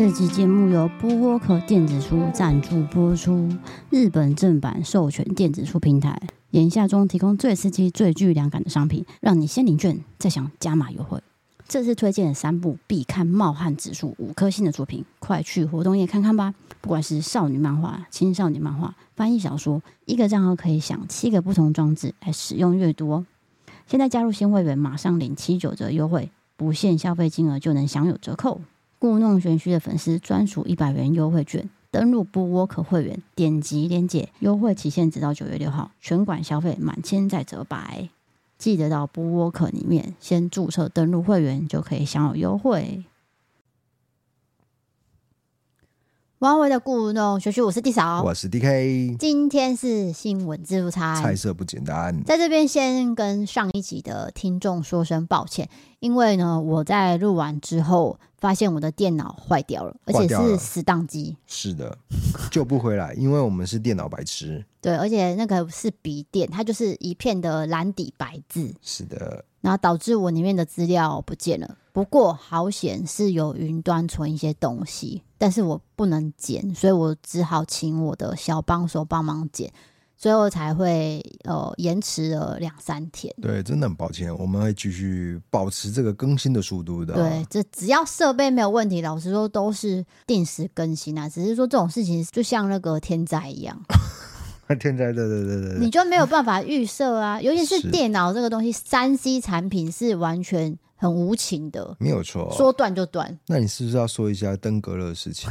这期节目由播客电子书赞助播出，日本正版授权电子书平台，眼下中提供最刺激、最具量感的商品，让你先领券再享加码优惠。这次推荐的三部必看冒汗指数五颗星的作品，快去活动页看看吧！不管是少女漫画、青少年漫画、翻译小说，一个账号可以享七个不同装置来使用阅读哦。现在加入新会员，马上领七九折优惠，不限消费金额就能享有折扣。故弄玄虚的粉丝专属一百元优惠券，登录不沃客会员，点击链接，优惠期限直到九月六号，全馆消费满千再折百。记得到不沃客里面先注册登录会员，就可以享有优惠。王维的故弄玄虚，我是 D 嫂，我是 DK。今天是新闻自助餐，菜色不简单。在这边先跟上一集的听众说声抱歉，因为呢，我在录完之后发现我的电脑坏掉了，而且是死宕机。是的，救不回来，因为我们是电脑白痴。对，而且那个是笔电，它就是一片的蓝底白字。是的。然后导致我里面的资料不见了。不过好险是有云端存一些东西，但是我不能剪，所以我只好请我的小帮手帮忙剪，所以我才会呃延迟了两三天。对，真的很抱歉，我们会继续保持这个更新的速度的。对，这只要设备没有问题，老实说都是定时更新啊。只是说这种事情就像那个天灾一样。天灾，对对对对，你就没有办法预设啊，尤其是电脑这个东西，三 C 产品是完全很无情的，没有错，说断就断。那你是不是要说一下登革热的事情？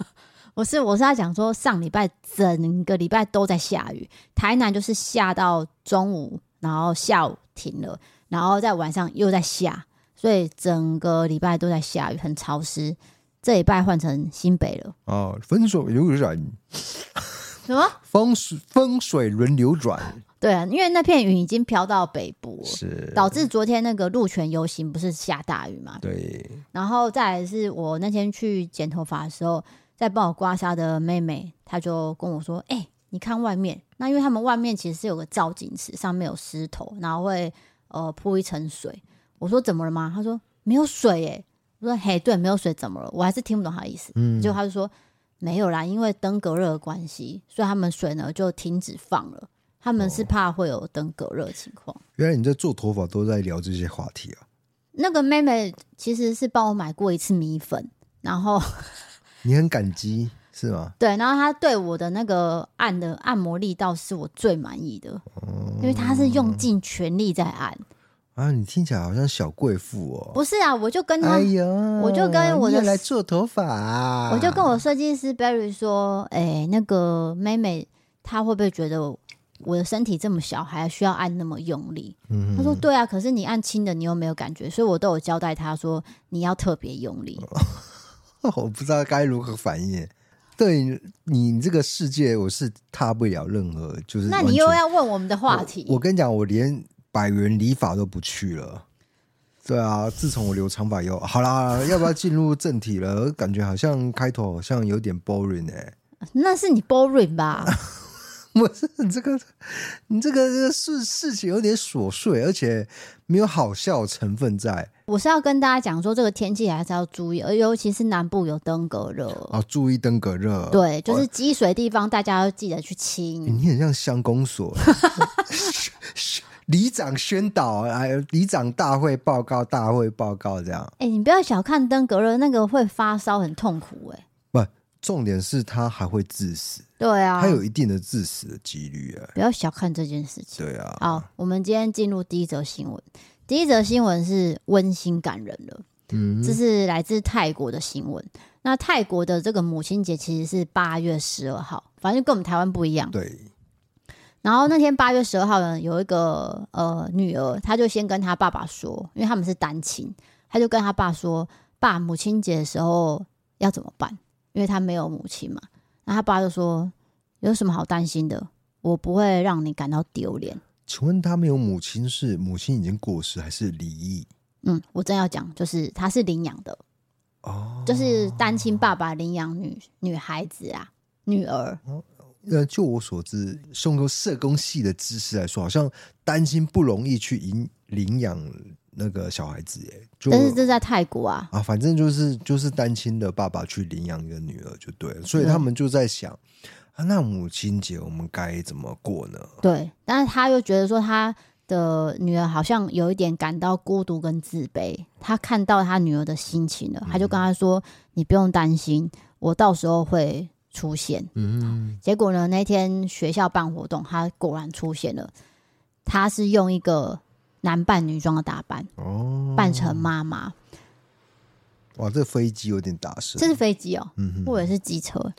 我是我是要讲说，上礼拜整个礼拜都在下雨，台南就是下到中午，然后下午停了，然后在晚上又在下，所以整个礼拜都在下雨，很潮湿。这礼拜换成新北了，哦，分手有人。什么风水风水轮流转？对啊，因为那片云已经飘到北部，是导致昨天那个鹿泉游行不是下大雨嘛？对。然后再来是我那天去剪头发的时候，在帮我刮痧的妹妹，她就跟我说：“哎、欸，你看外面，那因为他们外面其实是有个造景池，上面有石头，然后会呃铺一层水。”我说：“怎么了吗？”她说：“没有水。”哎，我说：“嘿，对，没有水，怎么了？”我还是听不懂她的意思。嗯，结果她就说。没有啦，因为登革热的关系，所以他们水呢就停止放了。他们是怕会有登革热情况。原来你在做头发都在聊这些话题啊？那个妹妹其实是帮我买过一次米粉，然后 你很感激是吗？对，然后她对我的那个按的按摩力道是我最满意的，哦，因为她是用尽全力在按。啊，你听起来好像小贵妇哦。不是啊，我就跟他，哎呦，我就跟我的来做头发啊，我就跟我设计师 Barry 说，哎，那个妹妹她会不会觉得我的身体这么小，还需要按那么用力？嗯，他说对啊，可是你按轻的，你又没有感觉，所以我都有交代他说你要特别用力。我不知道该如何反应。对你这个世界，我是踏不了任何，就是那你又要问我们的话题？我，我跟你讲，我连。百元理法都不去了，对啊，自从我留长发以后，好啦，要不要进入正题了？感觉好像开头好像有点 boring 哎、欸，那是你 boring 吧？不是你这个，你这个这个事事情有点琐碎，而且没有好笑成分在。我是要跟大家讲说，这个天气还是要注意，而尤其是南部有登革热哦，注意登革热。对，就是积水地方，大家要记得去清。你很像乡公所。里长宣导，哎，里长大会报告，大会报告这样。哎、欸，你不要小看登革热，那个会发烧，很痛苦、欸。哎，不，重点是它还会致死。对啊，它有一定的致死的几率。啊，不要小看这件事情。对啊。好，我们今天进入第一则新闻。第一则新闻是温馨感人的，嗯，这是来自泰国的新闻。那泰国的这个母亲节其实是八月十二号，反正跟我们台湾不一样。对。然后那天八月十二号呢，有一个呃女儿，她就先跟她爸爸说，因为他们是单亲，她就跟她爸说：“爸，母亲节的时候要怎么办？因为她没有母亲嘛。”他爸就说：“有什么好担心的？我不会让你感到丢脸。”请问他没有母亲是母亲已经过世还是离异？嗯，我正要讲，就是他是领养的哦，就是单亲爸爸领养女女孩子啊，女儿。哦呃，就我所知，送个社工系的知识来说，好像单亲不容易去领领养那个小孩子，耶，就但是这在泰国啊啊，反正就是就是单亲的爸爸去领养一个女儿就对了，所以他们就在想，啊，那母亲节我们该怎么过呢？对，但是他又觉得说他的女儿好像有一点感到孤独跟自卑，他看到他女儿的心情了，他就跟他说：“嗯、你不用担心，我到时候会出现。”嗯，结果呢，那天学校办活动，他果然出现了，他是用一个。男扮女装的打扮，哦，扮成妈妈。哇，这飞机有点大声。这是飞机哦，嗯哼，或者是机车。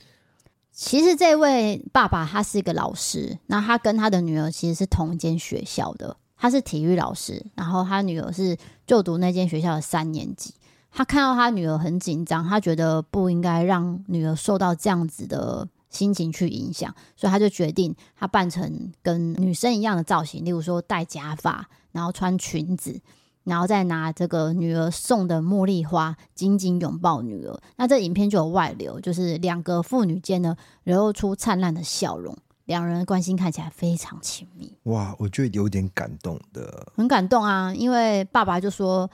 其实这位爸爸他是一个老师，那他跟他的女儿其实是同一间学校的，他是体育老师，然后他女儿是就读那间学校的三年级。他看到他女儿很紧张，他觉得不应该让女儿受到这样子的。心情去影响，所以他就决定他扮成跟女生一样的造型，例如说戴假发，然后穿裙子，然后再拿这个女儿送的茉莉花紧紧拥抱女儿。那这影片就有外流，就是两个父女间呢流露出灿烂的笑容，两人的关心看起来非常亲密。哇，我觉得有点感动的，很感动啊，因为爸爸就说。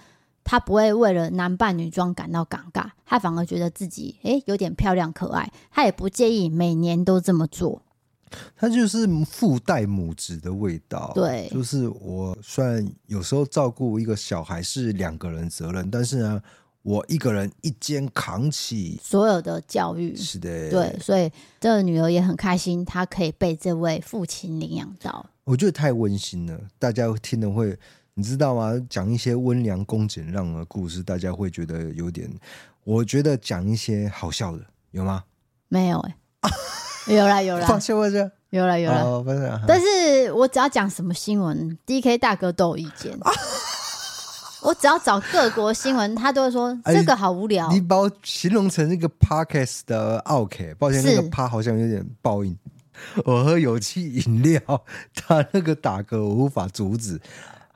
他不会为了男扮女装感到尴尬，他反而觉得自己诶有点漂亮可爱，他也不介意每年都这么做。他就是父代母职的味道，对，就是我虽然有时候照顾一个小孩是两个人责任，但是呢，我一个人一肩扛起所有的教育，是的，对，所以这个女儿也很开心，她可以被这位父亲领养到。我觉得太温馨了，大家听了会。你知道吗？讲一些温良恭俭让的故事，大家会觉得有点。我觉得讲一些好笑的，有吗？没有哎、欸，有啦 有啦，抱歉抱歉，有啦有啦。哦、但是我只要讲什么新闻，DK 大哥都有意见。啊、我只要找各国新闻，他都会说这个好无聊。你，把我形容成那个 parkas 的 OK，抱歉，那个趴好像有点报应。我喝有气饮料，他那个打嗝我无法阻止。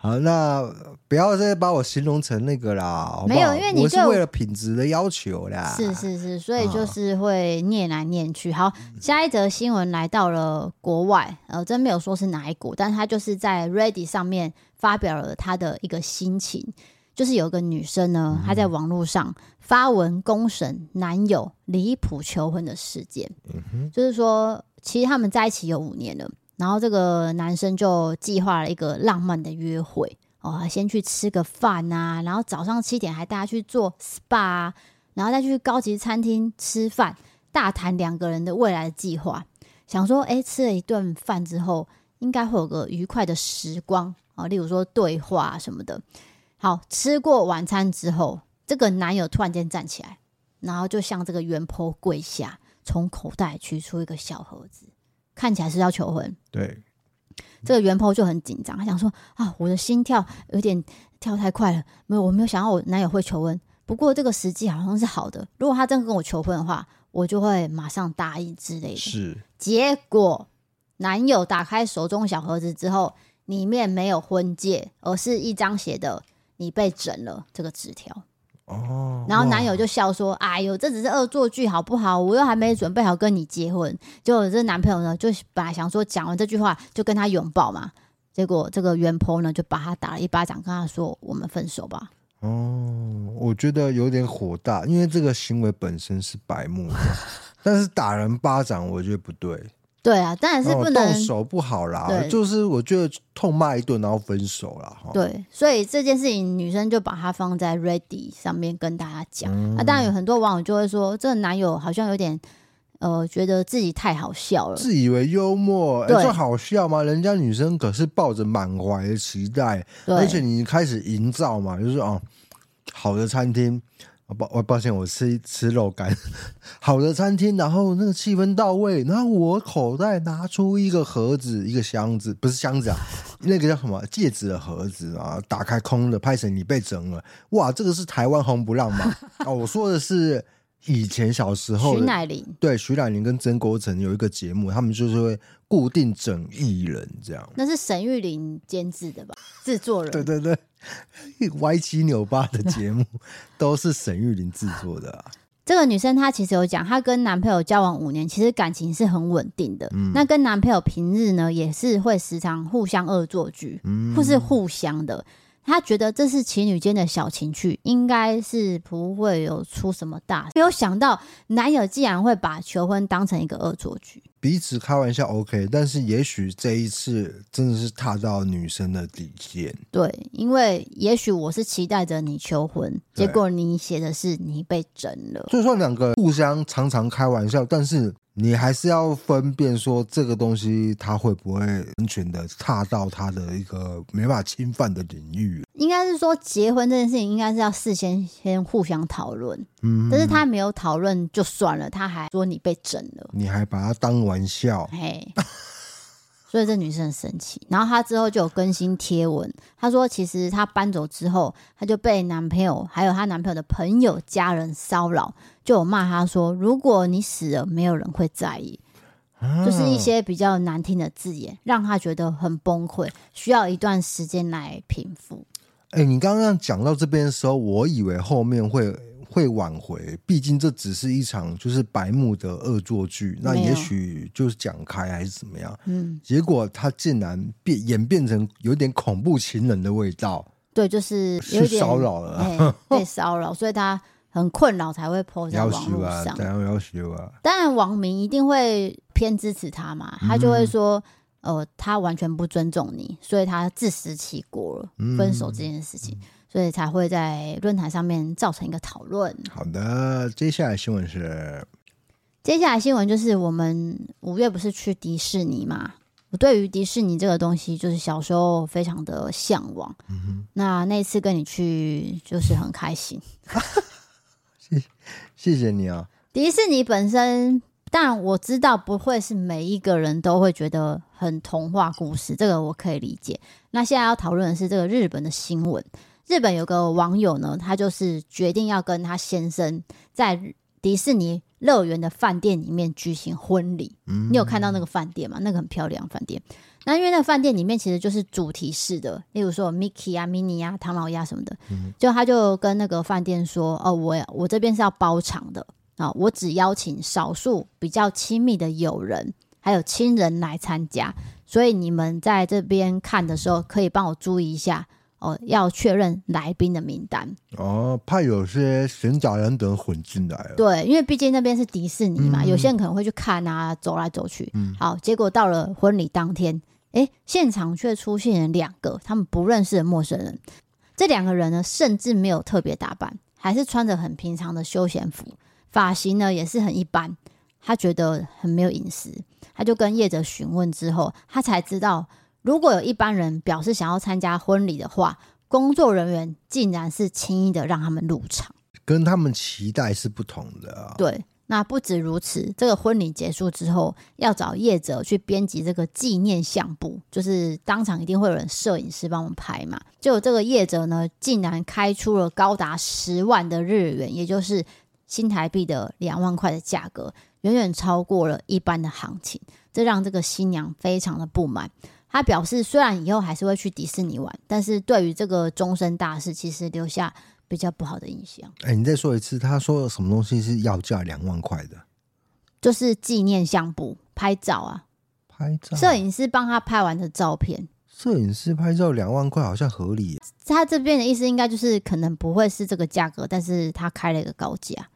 好，那不要再把我形容成那个啦，好好？没有，因为你我是为了品质的要求啦。是是是，所以就是会念来念去。好，下一则新闻来到了国外，呃，真没有说是哪一国，但他就是在 Reddit 上面发表了他的一个心情，就是有个女生呢，她在网络上发文公审男友离谱求婚的事件，就是说，其实他们在一起有五年了。然后这个男生就计划了一个浪漫的约会哦，先去吃个饭啊，然后早上七点还带他去做 SPA，然后再去高级餐厅吃饭，大谈两个人的未来的计划。想说，哎，吃了一顿饭之后，应该会有个愉快的时光啊，例如说对话什么的。好，吃过晚餐之后，这个男友突然间站起来，然后就向这个圆坡跪下，从口袋取出一个小盒子。看起来是要求婚，对，这个原 PO 就很紧张，他想说啊，我的心跳有点跳太快了，没有，我没有想到我男友会求婚。不过这个时机好像是好的，如果他真的跟我求婚的话，我就会马上答应之类的。是，结果男友打开手中小盒子之后，里面没有婚戒，而是一张写的“你被整了”这个纸条。哦，然后男友就笑说：“哎呦，这只是恶作剧，好不好？我又还没准备好跟你结婚。”结果这男朋友呢，就本来想说讲完这句话就跟他拥抱嘛，结果这个原 PO 呢就把他打了一巴掌，跟他说：“我们分手吧。”哦，我觉得有点火大，因为这个行为本身是白目，但是打人巴掌我觉得不对。对啊，当然是不能、哦、动手不好啦。就是我觉得痛骂一顿，然后分手啦。对，所以这件事情女生就把它放在 ready 上面跟大家讲。嗯、啊，当然有很多网友就会说，这个男友好像有点呃，觉得自己太好笑了，自以为幽默。对，这好笑吗？人家女生可是抱着满怀的期待，而且你开始营造嘛，就是哦，好的餐厅。抱我抱歉，我吃吃肉干。好的餐厅，然后那个气氛到位，然后我口袋拿出一个盒子，一个箱子，不是箱子啊，那个叫什么戒指的盒子啊，打开空的，拍成你被整了。哇，这个是台湾红不让吗？哦，我说的是以前小时候，徐乃麟对徐乃麟跟曾国成有一个节目，他们就是会固定整艺人这样。那是沈玉琳监制的吧？制作人？对对对。歪七扭八的节目 都是沈玉琳制作的啊。这个女生她其实有讲，她跟男朋友交往五年，其实感情是很稳定的。嗯，那跟男朋友平日呢，也是会时常互相恶作剧，嗯，或是互相的。他觉得这是情侣间的小情趣，应该是不会有出什么大事。没有想到男友竟然会把求婚当成一个恶作剧。彼此开玩笑 OK，但是也许这一次真的是踏到女生的底线。对，因为也许我是期待着你求婚，结果你写的是你被整了。就算两个互相常常开玩笑，但是。你还是要分辨说这个东西，它会不会完全的踏到他的一个没办法侵犯的领域？应该是说结婚这件事情，应该是要事先先互相讨论。嗯，但是他没有讨论就算了，他还说你被整了，你还把他当玩笑。嘿。所以这女生很生气，然后她之后就有更新贴文，她说其实她搬走之后，她就被男朋友还有她男朋友的朋友家人骚扰，就有骂她说，如果你死了，没有人会在意，啊、就是一些比较难听的字眼，让她觉得很崩溃，需要一段时间来平复。哎、欸，你刚刚讲到这边的时候，我以为后面会。会挽回，毕竟这只是一场就是白目的恶作剧，那也许就是讲开还是怎么样。嗯，结果他竟然变演变成有点恐怖情人的味道。对，就是有点骚扰了，欸、被骚扰，所以他很困扰才会 po 在网络上。要求啊！当然，网民一定会偏支持他嘛，他就会说，嗯、呃，他完全不尊重你，所以他自食其果了，分手这件事情。嗯所以才会在论坛上面造成一个讨论。好的，接下来新闻是，接下来新闻就是我们五月不是去迪士尼嘛？我对于迪士尼这个东西，就是小时候非常的向往。嗯哼，那那次跟你去就是很开心。谢谢谢你啊！迪士尼本身，当然我知道不会是每一个人都会觉得很童话故事，这个我可以理解。那现在要讨论的是这个日本的新闻。日本有个网友呢，他就是决定要跟他先生在迪士尼乐园的饭店里面举行婚礼。嗯，你有看到那个饭店吗？那个很漂亮饭店。那因为那个饭店里面其实就是主题式的，例如说 Mickey 啊、Minnie 啊、唐老鸭什么的。嗯，就他就跟那个饭店说：“哦，我我这边是要包场的啊，我只邀请少数比较亲密的友人还有亲人来参加，所以你们在这边看的时候可以帮我注意一下。”哦，要确认来宾的名单哦，怕有些闲杂人等混进来了。对，因为毕竟那边是迪士尼嘛，嗯、有些人可能会去看啊，走来走去。嗯，好，结果到了婚礼当天，哎，现场却出现了两个他们不认识的陌生人。这两个人呢，甚至没有特别打扮，还是穿着很平常的休闲服，发型呢也是很一般。他觉得很没有隐私，他就跟业者询问之后，他才知道。如果有一般人表示想要参加婚礼的话，工作人员竟然是轻易的让他们入场，跟他们期待是不同的啊。对，那不止如此，这个婚礼结束之后，要找业者去编辑这个纪念相簿，就是当场一定会有人摄影师帮我们拍嘛。就这个业者呢，竟然开出了高达十万的日元，也就是新台币的两万块的价格，远远超过了一般的行情，这让这个新娘非常的不满。他表示，虽然以后还是会去迪士尼玩，但是对于这个终身大事，其实留下比较不好的印象。哎、欸，你再说一次，他说什么东西是要价两万块的？就是纪念相簿拍照啊，拍照，摄影师帮他拍完的照片。摄影师拍照两万块，好像合理。他这边的意思应该就是可能不会是这个价格，但是他开了一个高价。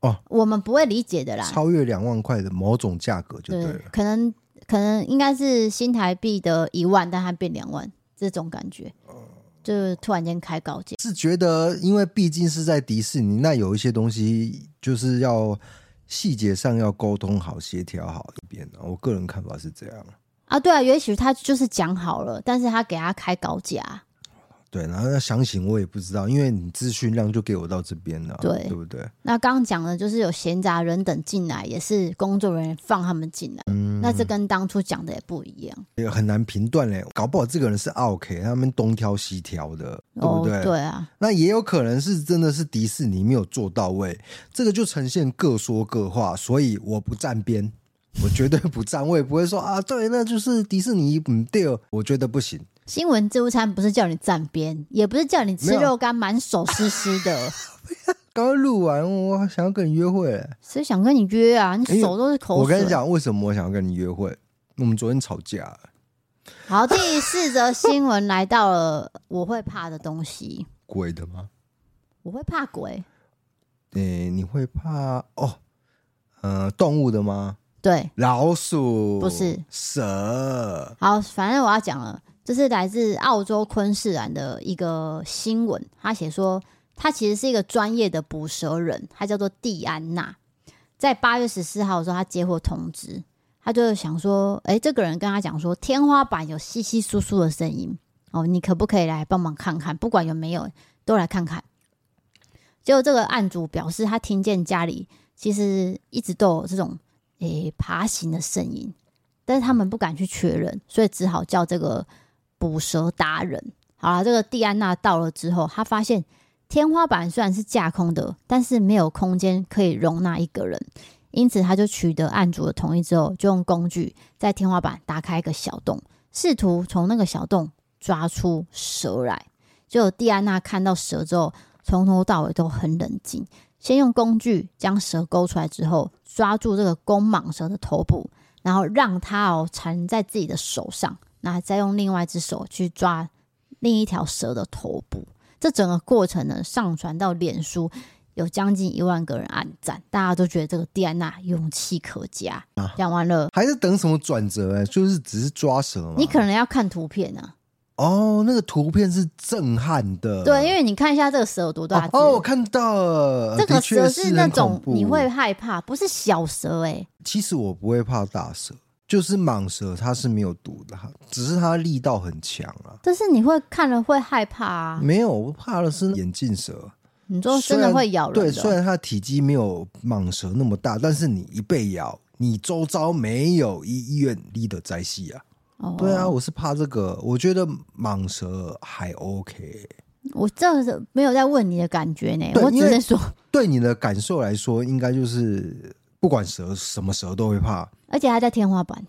哦，我们不会理解的啦，超越两万块的某种价格就对了，对，可能。可能应该是新台币的一万，但它变两万，这种感觉，就突然间开高价。是觉得，因为毕竟是在迪士尼，那有一些东西就是要细节上要沟通好、协调好一边。我个人看法是这样啊，对啊，也许他就是讲好了，但是他给他开高价。对，然后要详情我也不知道，因为你资讯量就给我到这边了，对，对不对？那刚刚讲的就是有闲杂人等进来，也是工作人员放他们进来，嗯，那这跟当初讲的也不一样，也很难评断嘞。搞不好这个人是 OK，他们东挑西挑的，对不对？哦，对啊，那也有可能是真的是迪士尼没有做到位，这个就呈现各说各话，所以我不站边，我绝对不站，我也不会说啊，对，那就是迪士尼不对，我觉得不行。新闻自助餐不是叫你站边，也不是叫你吃肉干满手湿湿的。刚刚录完，我想要跟你约会。谁想跟你约啊？你手都是口水。我跟你讲，为什么我想要跟你约会？我们昨天吵架。好，第四则新闻来到了我会怕的东西，鬼的吗？我会怕鬼。诶、欸，你会怕哦？呃，动物的吗？对，老鼠不是蛇。好，反正我要讲了，这是来自澳洲昆士兰的一个新闻。他写说，他其实是一个专业的捕蛇人，他叫做蒂安娜。在八月十四号的时候，他接获通知，他就想说，哎，这个人跟他讲说，天花板有窸窸窣窣的声音哦，你可不可以来帮忙看看？不管有没有，都来看看。结果这个案主表示，他听见家里其实一直都有这种。诶，爬行的声音，但是他们不敢去确认，所以只好叫这个捕蛇达人。好了，这个蒂安娜到了之后，他发现天花板虽然是架空的，但是没有空间可以容纳一个人，因此他就取得案主的同意之后，就用工具在天花板打开一个小洞，试图从那个小洞抓出蛇来。结果蒂安娜看到蛇之后，从头到尾都很冷静。先用工具将蛇勾出来之后，抓住这个公蟒蛇的头部，然后让它哦缠在自己的手上，那再用另外一只手去抓另一条蛇的头部。这整个过程呢，上传到脸书，有将近一万个人按赞，大家都觉得这个蒂安娜勇气可嘉。啊、讲完了，还是等什么转折？哎，就是只是抓蛇吗？你可能要看图片啊。哦，那个图片是震撼的，对，因为你看一下这个蛇有多大只。哦，我看到了，这个蛇是那种你会害怕，不是小蛇哎、欸。其实我不会怕大蛇，就是蟒蛇，它是没有毒的，只是它力道很强啊。但是你会看了会害怕啊？没有，我怕的是眼镜蛇。你说真的会咬人？对，虽然它的体积没有蟒蛇那么大，但是你一被咬，你周遭没有医院立的灾系啊。Oh, 对啊，我是怕这个。我觉得蟒蛇还 OK。我这是没有在问你的感觉呢，我只是说，对你的感受来说，应该就是不管蛇什么蛇都会怕，而且还在天花板。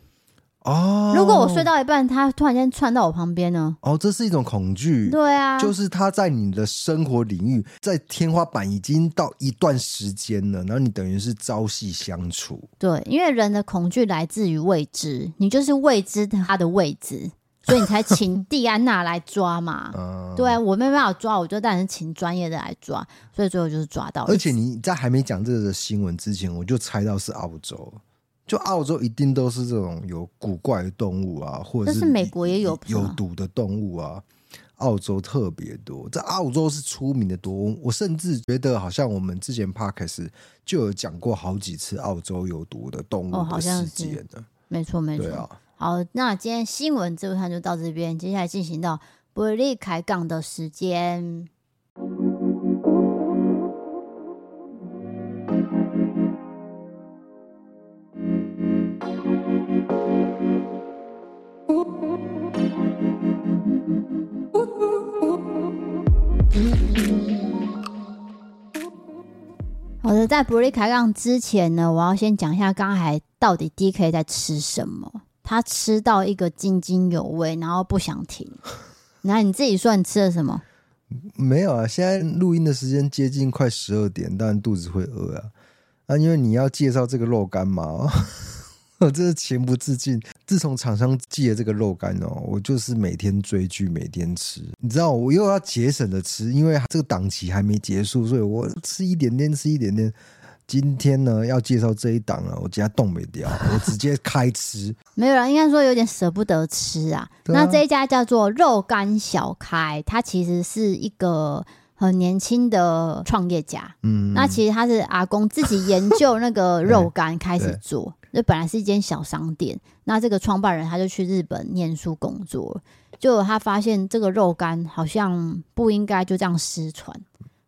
哦，如果我睡到一半，它突然间窜到我旁边呢？哦，这是一种恐惧。对啊，就是它在你的生活领域，在天花板已经到一段时间了，然后你等于是朝夕相处。对，因为人的恐惧来自于未知，你就是未知它的位置，所以你才请蒂安娜来抓嘛。嗯，对啊，我没办法抓，我就当然是请专业的来抓，所以最后就是抓到。而且你在还没讲这个新闻之前，我就猜到是澳洲。就澳洲一定都是这种有古怪的动物啊，或者是，是美国也有有毒的动物啊。澳洲特别多，在澳洲是出名的多。我甚至觉得好像我们之前 Podcast 就有讲过好几次澳洲有毒的动物的事件的。没错没错。对啊。好，那今天新闻这部分就到这边，接下来进行到不利开杠的时间。好的，在不利开杠之前呢，我要先讲一下刚才到底 DK 在吃什么。他吃到一个津津有味，然后不想停。那你自己说你吃了什么？没有啊，现在录音的时间接近快十二点，当然肚子会饿啊。啊，因为你要介绍这个肉干嘛。我真是情不自禁。自从厂商寄了这个肉干哦，我就是每天追剧，每天吃。你知道，我又要节省的吃，因为这个档期还没结束，所以我吃一点点，吃一点点。今天呢，要介绍这一档了，我直接冻没掉，我直接开吃。没有啦，应该说有点舍不得吃啊。啊那这一家叫做肉干小开，它其实是一个很年轻的创业家。嗯，那其实他是阿公自己研究那个肉干开始做。那本来是一间小商店，那这个创办人他就去日本念书工作，就他发现这个肉干好像不应该就这样失传，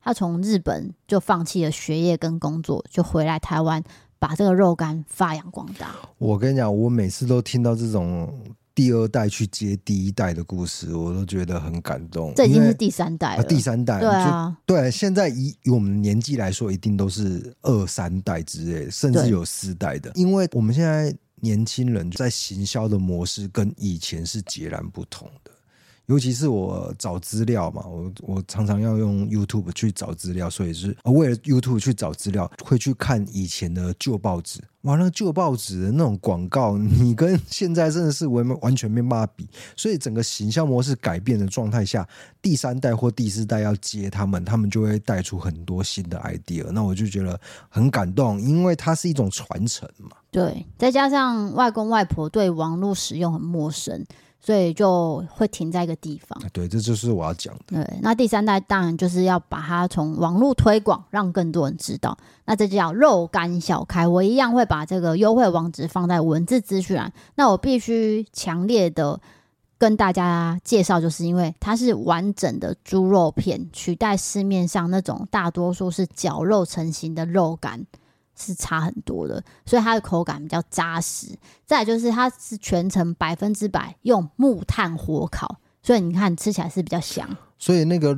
他从日本就放弃了学业跟工作，就回来台湾把这个肉干发扬光大。我跟你讲，我每次都听到这种第二代去接第一代的故事，我都觉得很感动。这已经是第三代了，啊、第三代，对啊，对，现在以以我们的年纪来说，一定都是二三代之类，甚至有四代的。因为我们现在年轻人在行销的模式跟以前是截然不同的。尤其是我找资料嘛，我我常常要用 YouTube 去找资料，所以是为了 YouTube 去找资料，会去看以前的旧报纸。哇，那旧报纸的那种广告，你跟现在真的是完完全没办法比。所以整个行销模式改变的状态下，第三代或第四代要接他们，他们就会带出很多新的 idea。那我就觉得很感动，因为它是一种传承嘛。对，再加上外公外婆对网络使用很陌生。所以就会停在一个地方。对，这就是我要讲的。对，那第三代当然就是要把它从网络推广，让更多人知道。那这就叫肉干小开，我一样会把这个优惠网址放在文字资讯栏。那我必须强烈的跟大家介绍，就是因为它是完整的猪肉片，取代市面上那种大多数是绞肉成型的肉干。是差很多的，所以它的口感比较扎实。再就是它是全程百分之百用木炭火烤，所以你看吃起来是比较香。所以那个。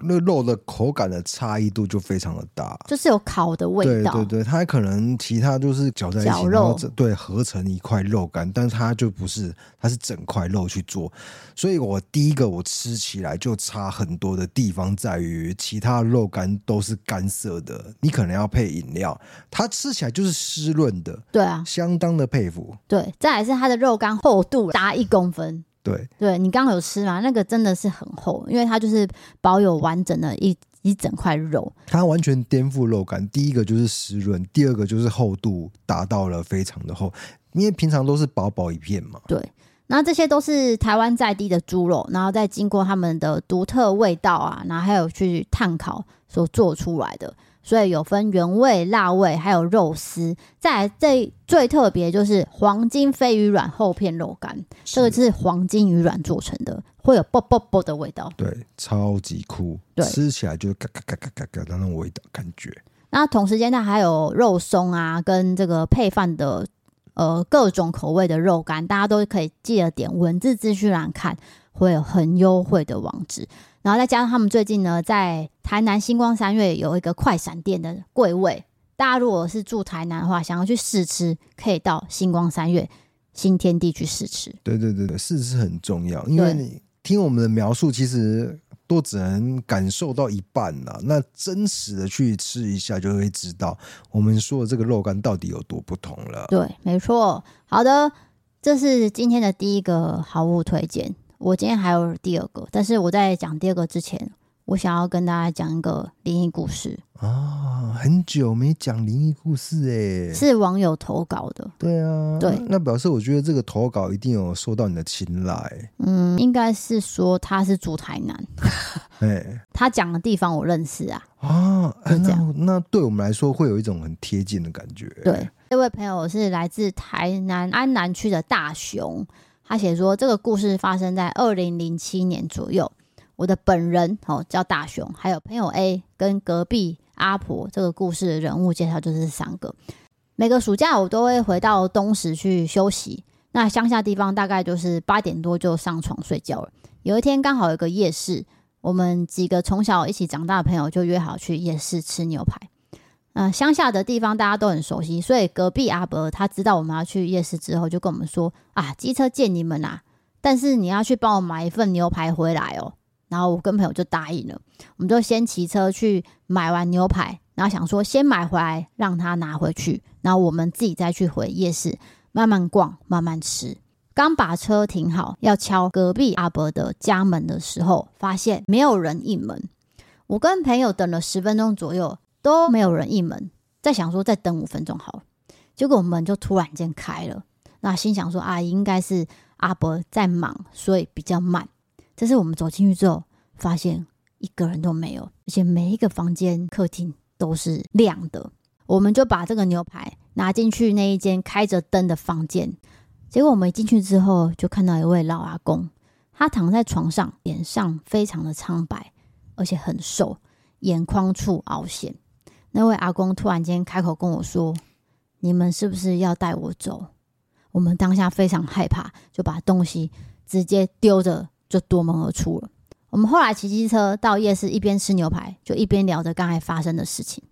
那肉的口感的差异度就非常的大，就是有烤的味道。对对对，它可能其他就是搅在一起，然后，对，合成一块肉干，但是它就不是，它是整块肉去做。所以我第一个我吃起来就差很多的地方在于，其他肉干都是干涩的，你可能要配饮料，它吃起来就是湿润的。对啊，相当的佩服。对，再来是它的肉干厚度达一公分。对，对你刚刚有吃吗？那个真的是很厚，因为它就是保有完整的一一整块肉。它完全颠覆肉感，第一个就是湿润，第二个就是厚度达到了非常的厚，因为平常都是薄薄一片嘛。对，那这些都是台湾在地的猪肉，然后再经过他们的独特味道啊，然后还有去炭烤所做出来的。所以有分原味、辣味，还有肉丝。再来最最特别就是黄金飞鱼卵厚片肉干，这个是黄金鱼卵做成的，会有啵啵啵的味道。对，超级酷。对，吃起来就是嘎嘎嘎嘎嘎嘎的那种味道感觉。那同时间它还有肉松啊，跟这个配饭的呃各种口味的肉干，大家都可以记得点文字资讯栏看，会有很优惠的网址。然后再加上他们最近呢，在台南星光三月有一个快闪店的柜位，大家如果是住台南的话，想要去试吃，可以到星光三月新天地去试吃。对对对对，试吃很重要，因为你听我们的描述，其实都只能感受到一半呐。那真实的去吃一下，就会知道我们说的这个肉干到底有多不同了。对，没错。好的，这是今天的第一个好物推荐。我今天还有第二个，但是我在讲第二个之前，我想要跟大家讲一个灵异故事啊！很久没讲灵异故事哎，是网友投稿的。对啊，对，那表示我觉得这个投稿一定有受到你的青睐。嗯，应该是说他是住台南，哎，他讲的地方我认识啊。啊，那那对我们来说会有一种很贴近的感觉。对，这位朋友是来自台南安南区的大雄。他写说，这个故事发生在二零零七年左右。我的本人哦叫大雄，还有朋友 A 跟隔壁阿婆。这个故事的人物介绍就是三个。每个暑假我都会回到东石去休息。那乡下地方大概就是八点多就上床睡觉了。有一天刚好有个夜市，我们几个从小一起长大的朋友就约好去夜市吃牛排。呃，乡下的地方大家都很熟悉，所以隔壁阿伯他知道我们要去夜市之后，就跟我们说啊，机车借你们啦，但是你要去帮我买一份牛排回来哦。然后我跟朋友就答应了，我们就先骑车去买完牛排，然后想说先买回来让他拿回去，然后我们自己再去回夜市慢慢逛慢慢吃。刚把车停好，要敲隔壁阿伯的家门的时候，发现没有人应门。我跟朋友等了十分钟左右。都没有人应门，在想说再等五分钟好了，结果门就突然间开了。那心想说啊，应该是阿伯在忙，所以比较慢。但是我们走进去之后，发现一个人都没有，而且每一个房间、客厅都是亮的。我们就把这个牛排拿进去那一间开着灯的房间。结果我们一进去之后，就看到一位老阿公，他躺在床上，脸上非常的苍白，而且很瘦，眼眶处凹陷。那位阿公突然间开口跟我说：“你们是不是要带我走？”我们当下非常害怕，就把东西直接丢着，就夺门而出了。我们后来骑机车到夜市，一边吃牛排，就一边聊着刚才发生的事情。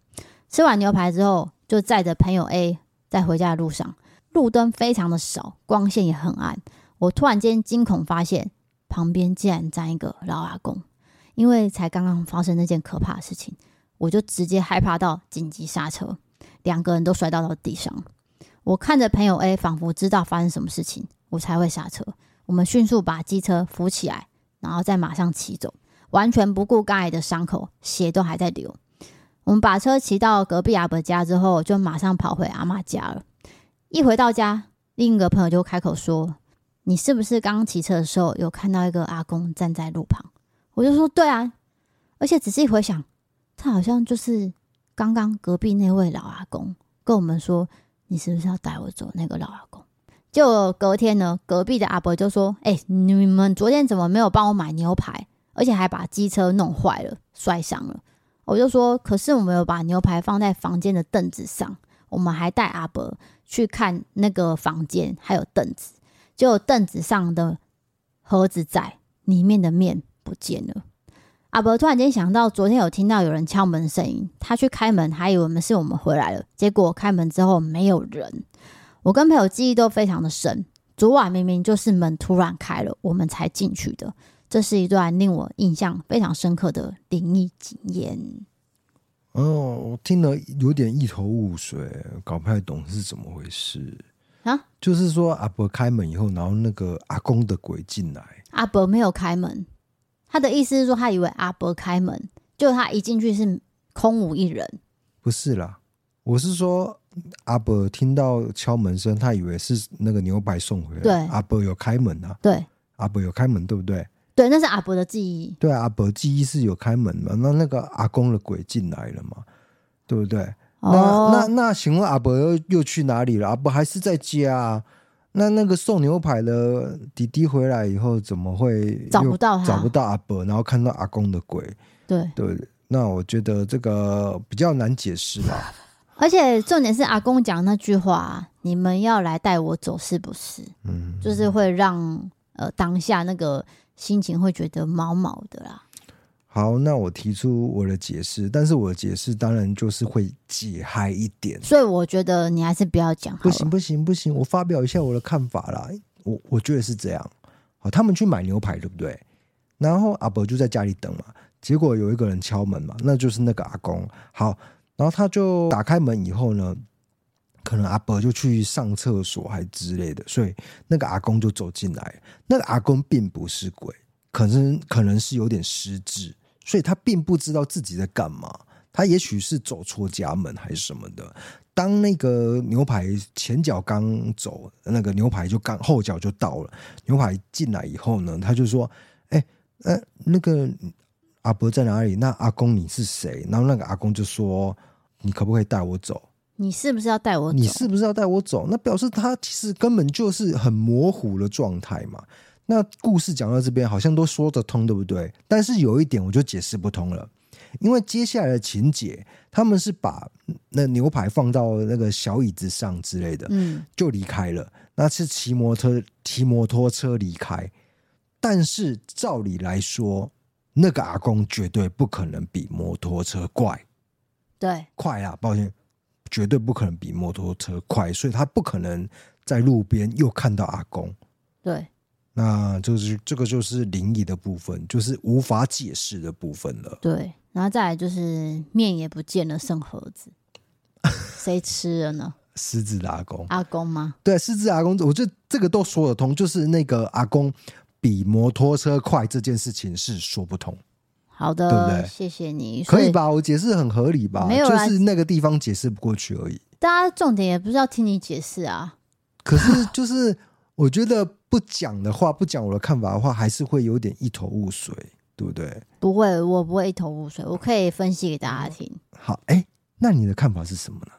吃完牛排之后，就载着朋友 A 在回家的路上，路灯非常的少，光线也很暗。我突然间惊恐发现，旁边竟然站一个老阿公，因为才刚刚发生那件可怕的事情，我就直接害怕到紧急刹车，两个人都摔倒到地上。我看着朋友 A，仿佛知道发生什么事情，我才会刹车。我们迅速把机车扶起来，然后再马上骑走，完全不顾刚才的伤口，血都还在流。我们把车骑到隔壁阿伯家之后，就马上跑回阿妈家了。一回到家，另一个朋友就开口说：“你是不是刚骑车的时候有看到一个阿公站在路旁？”我就说：“对啊，而且仔细回想，他好像就是刚刚隔壁那位老阿公，跟我们说。”你是不是要带我走？那个老阿公，就隔天呢，隔壁的阿伯就说：“哎、你们昨天怎么没有帮我买牛排？而且还把机车弄坏了，摔伤了。”我就说：“可是我们有把牛排放在房间的凳子上，我们还带阿伯去看那个房间，还有凳子，就凳子上的盒子在，里面的面不见了。”阿伯突然间想到，昨天有听到有人敲门的声音，他去开门，还以为我们是我们回来了。结果开门之后没有人。我跟朋友记忆都非常的深，昨晚明明就是门突然开了，我们才进去的。这是一段令我印象非常深刻的灵异经验。哦，我听了有点一头雾水，搞不太懂是怎么回事啊？就是说阿伯开门以后，然后那个阿公的鬼进来，阿伯没有开门。他的意思是说，他以为阿伯开门，就他一进去是空无一人。不是啦，我是说阿伯听到敲门声，他以为是那个牛排送回来。对，阿伯有开门啊。对，阿伯有开门，对不对？对，那是阿伯的记忆。对，阿伯记忆是有开门嘛？那那个阿公的鬼进来了嘛？对不对？哦、那那那，请问阿伯又又去哪里了？阿伯还是在家啊？那那个送牛排的弟弟回来以后，怎么会找不到他？找不到阿伯，然后看到阿公的鬼。对对，那我觉得这个比较难解释吧。而且重点是阿公讲那句话：“你们要来带我走，是不是？”嗯，就是会让呃当下那个心情会觉得毛毛的啦。好，那我提出我的解释，但是我的解释当然就是会解嗨一点，所以我觉得你还是不要讲。不行不行不行，我发表一下我的看法啦。我我觉得是这样。好，他们去买牛排，对不对？然后阿伯就在家里等嘛，结果有一个人敲门嘛，那就是那个阿公。好，然后他就打开门以后呢，可能阿伯就去上厕所还之类的，所以那个阿公就走进来。那个阿公并不是鬼，可能可能是有点失智。所以他并不知道自己在干嘛，他也许是走错家门还是什么的。当那个牛排前脚刚走，那个牛排就刚后脚就到了。牛排进来以后呢，他就说：“哎，呃，那个阿伯在哪里？那阿公你是谁？”然后那个阿公就说：“你可不可以带我走？你是不是要带我走？你是不是要带我走？那表示他其实根本就是很模糊的状态嘛。”那故事讲到这边，好像都说得通，对不对？但是有一点我就解释不通了，因为接下来的情节，他们是把那牛排放到那个小椅子上之类的，嗯，就离开了。那是骑摩托骑摩托车离开，但是照理来说，那个阿公绝对不可能比摩托车快，对，快啊！抱歉，绝对不可能比摩托车快，所以他不可能在路边又看到阿公，对。那就是这个就是灵异的部分，就是无法解释的部分了。对，然后再来就是面也不见了，剩盒子，谁吃了呢？狮子的阿公，阿公吗？对，狮子阿公，我觉得这个都说得通，就是那个阿公比摩托车快这件事情是说不通。好的，对不对？谢谢你，可以吧？我解释很合理吧？没有，就是那个地方解释不过去而已。大家重点也不是要听你解释啊。可是 就是我觉得。不讲的话，不讲我的看法的话，还是会有点一头雾水，对不对？不会，我不会一头雾水，我可以分析给大家听。好，哎，那你的看法是什么呢？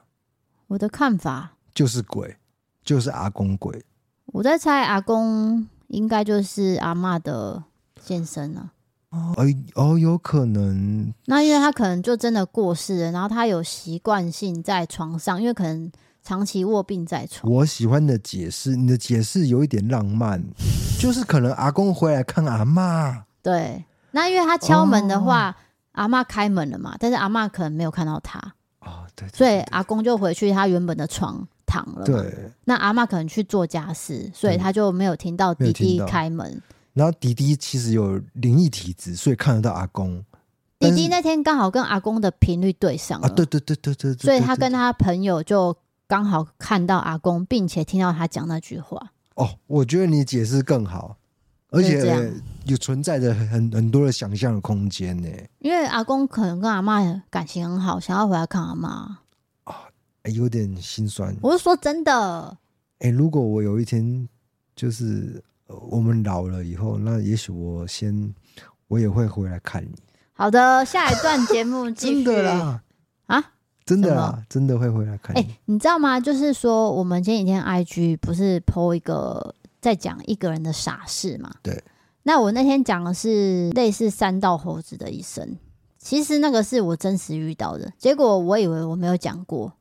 我的看法就是鬼，就是阿公鬼。我在猜，阿公应该就是阿妈的现身了。哦，哦，有可能。那因为他可能就真的过世了，然后他有习惯性在床上，因为可能。长期卧病在床，我喜欢的解释，你的解释有一点浪漫，就是可能阿公回来看阿妈。对，那因为他敲门的话，哦、阿妈开门了嘛，但是阿妈可能没有看到他。哦，对，对，对，对，所以阿公就回去他原本的床躺了。对，那阿妈可能去做家事，所以他就没有听到弟弟开门。然后弟弟其实有灵异体质，所以看得到阿公。弟弟那天刚好跟阿公的频率对上了，啊，对对对对对，对，所以他跟他朋友就刚好看到阿公，并且听到他讲那句话。哦，我觉得你解释更好，而且有存在着很很多的想象的空间呢。因为阿公可能跟阿妈感情很好，想要回来看阿妈。啊、哦，有点心酸。我是说真的。哎，如果我有一天就是我们老了以后，那也许我先我也会回来看你。好的，下一段节目继续。真的啦啊，真的啊，真的会回来看你。哎，你知道吗？就是说，我们前几天 IG 不是 po 一个在讲一个人的傻事嘛？对。那我那天讲的是类似三道猴子的一生，其实那个是我真实遇到的。结果我以为我没有讲过，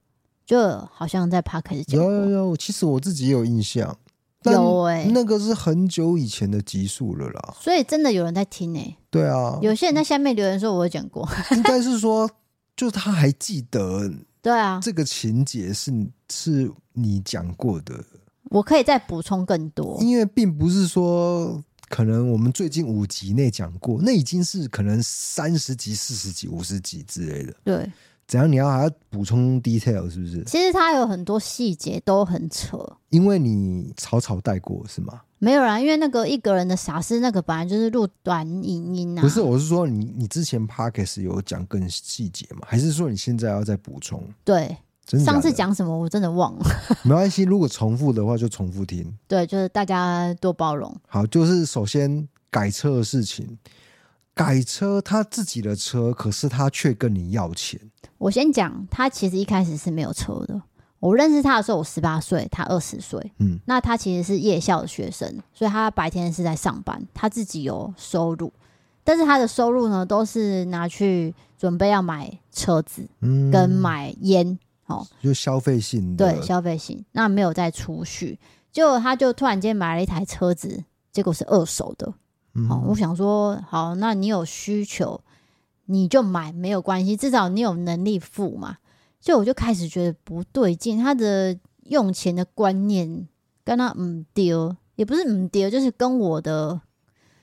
就好像在讲。有有有，其实我自己也有印象。有哎、欸，那个是很久以前的集数了啦，所以真的有人在听哎、欸。对啊，有些人在下面留言说我有讲过，应该是说，就他还记得。对啊，这个情节是是你讲过的。我可以再补充更多，因为并不是说可能我们最近五集内讲过，那已经是可能三十集、四十集、五十集之类的。对。怎样？你要还要补充 detail 是不是？其实它有很多细节都很扯，因为你草草带过是吗？没有啦，因为那个一个人的傻事，那个本来就是录短影音啊。不是，我是说你你之前 podcast 有讲更细节吗？还是说你现在要再补充？对，上次讲什么我真的忘了。没关系，如果重复的话就重复听。对，就是大家多包容。好，就是首先改车的事情。改车，他自己的车，可是他却跟你要钱。我先讲，他其实一开始是没有车的。我认识他的时候，我十八岁，他二十岁。嗯，那他其实是夜校的学生，所以他白天是在上班，他自己有收入，但是他的收入呢，都是拿去准备要买车子，嗯，跟买烟，哦，就消费性的，对，消费性。那没有再储蓄，结果他就突然间买了一台车子，结果是二手的。好，我想说，好，那你有需求，你就买没有关系，至少你有能力付嘛。所以我就开始觉得不对劲，他的用钱的观念跟他唔丢，也不是唔丢，就是跟我的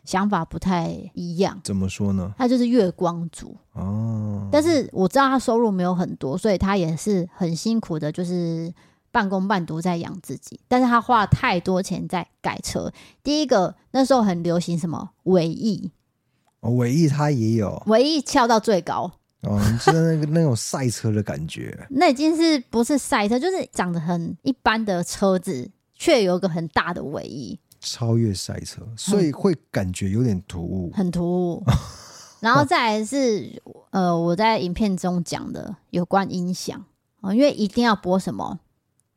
想法不太一样。怎么说呢？他就是月光族哦，但是我知道他收入没有很多，所以他也是很辛苦的，就是。半工半读在养自己，但是他花了太多钱在改车。第一个那时候很流行什么尾翼，哦，尾翼他也有，尾翼翘到最高哦，你知道那个 那种赛车的感觉。那已经是不是赛车，就是长得很一般的车子，却有一个很大的尾翼，超越赛车，所以会感觉有点突兀，很突兀。然后再来是呃，我在影片中讲的有关音响啊，因为一定要播什么。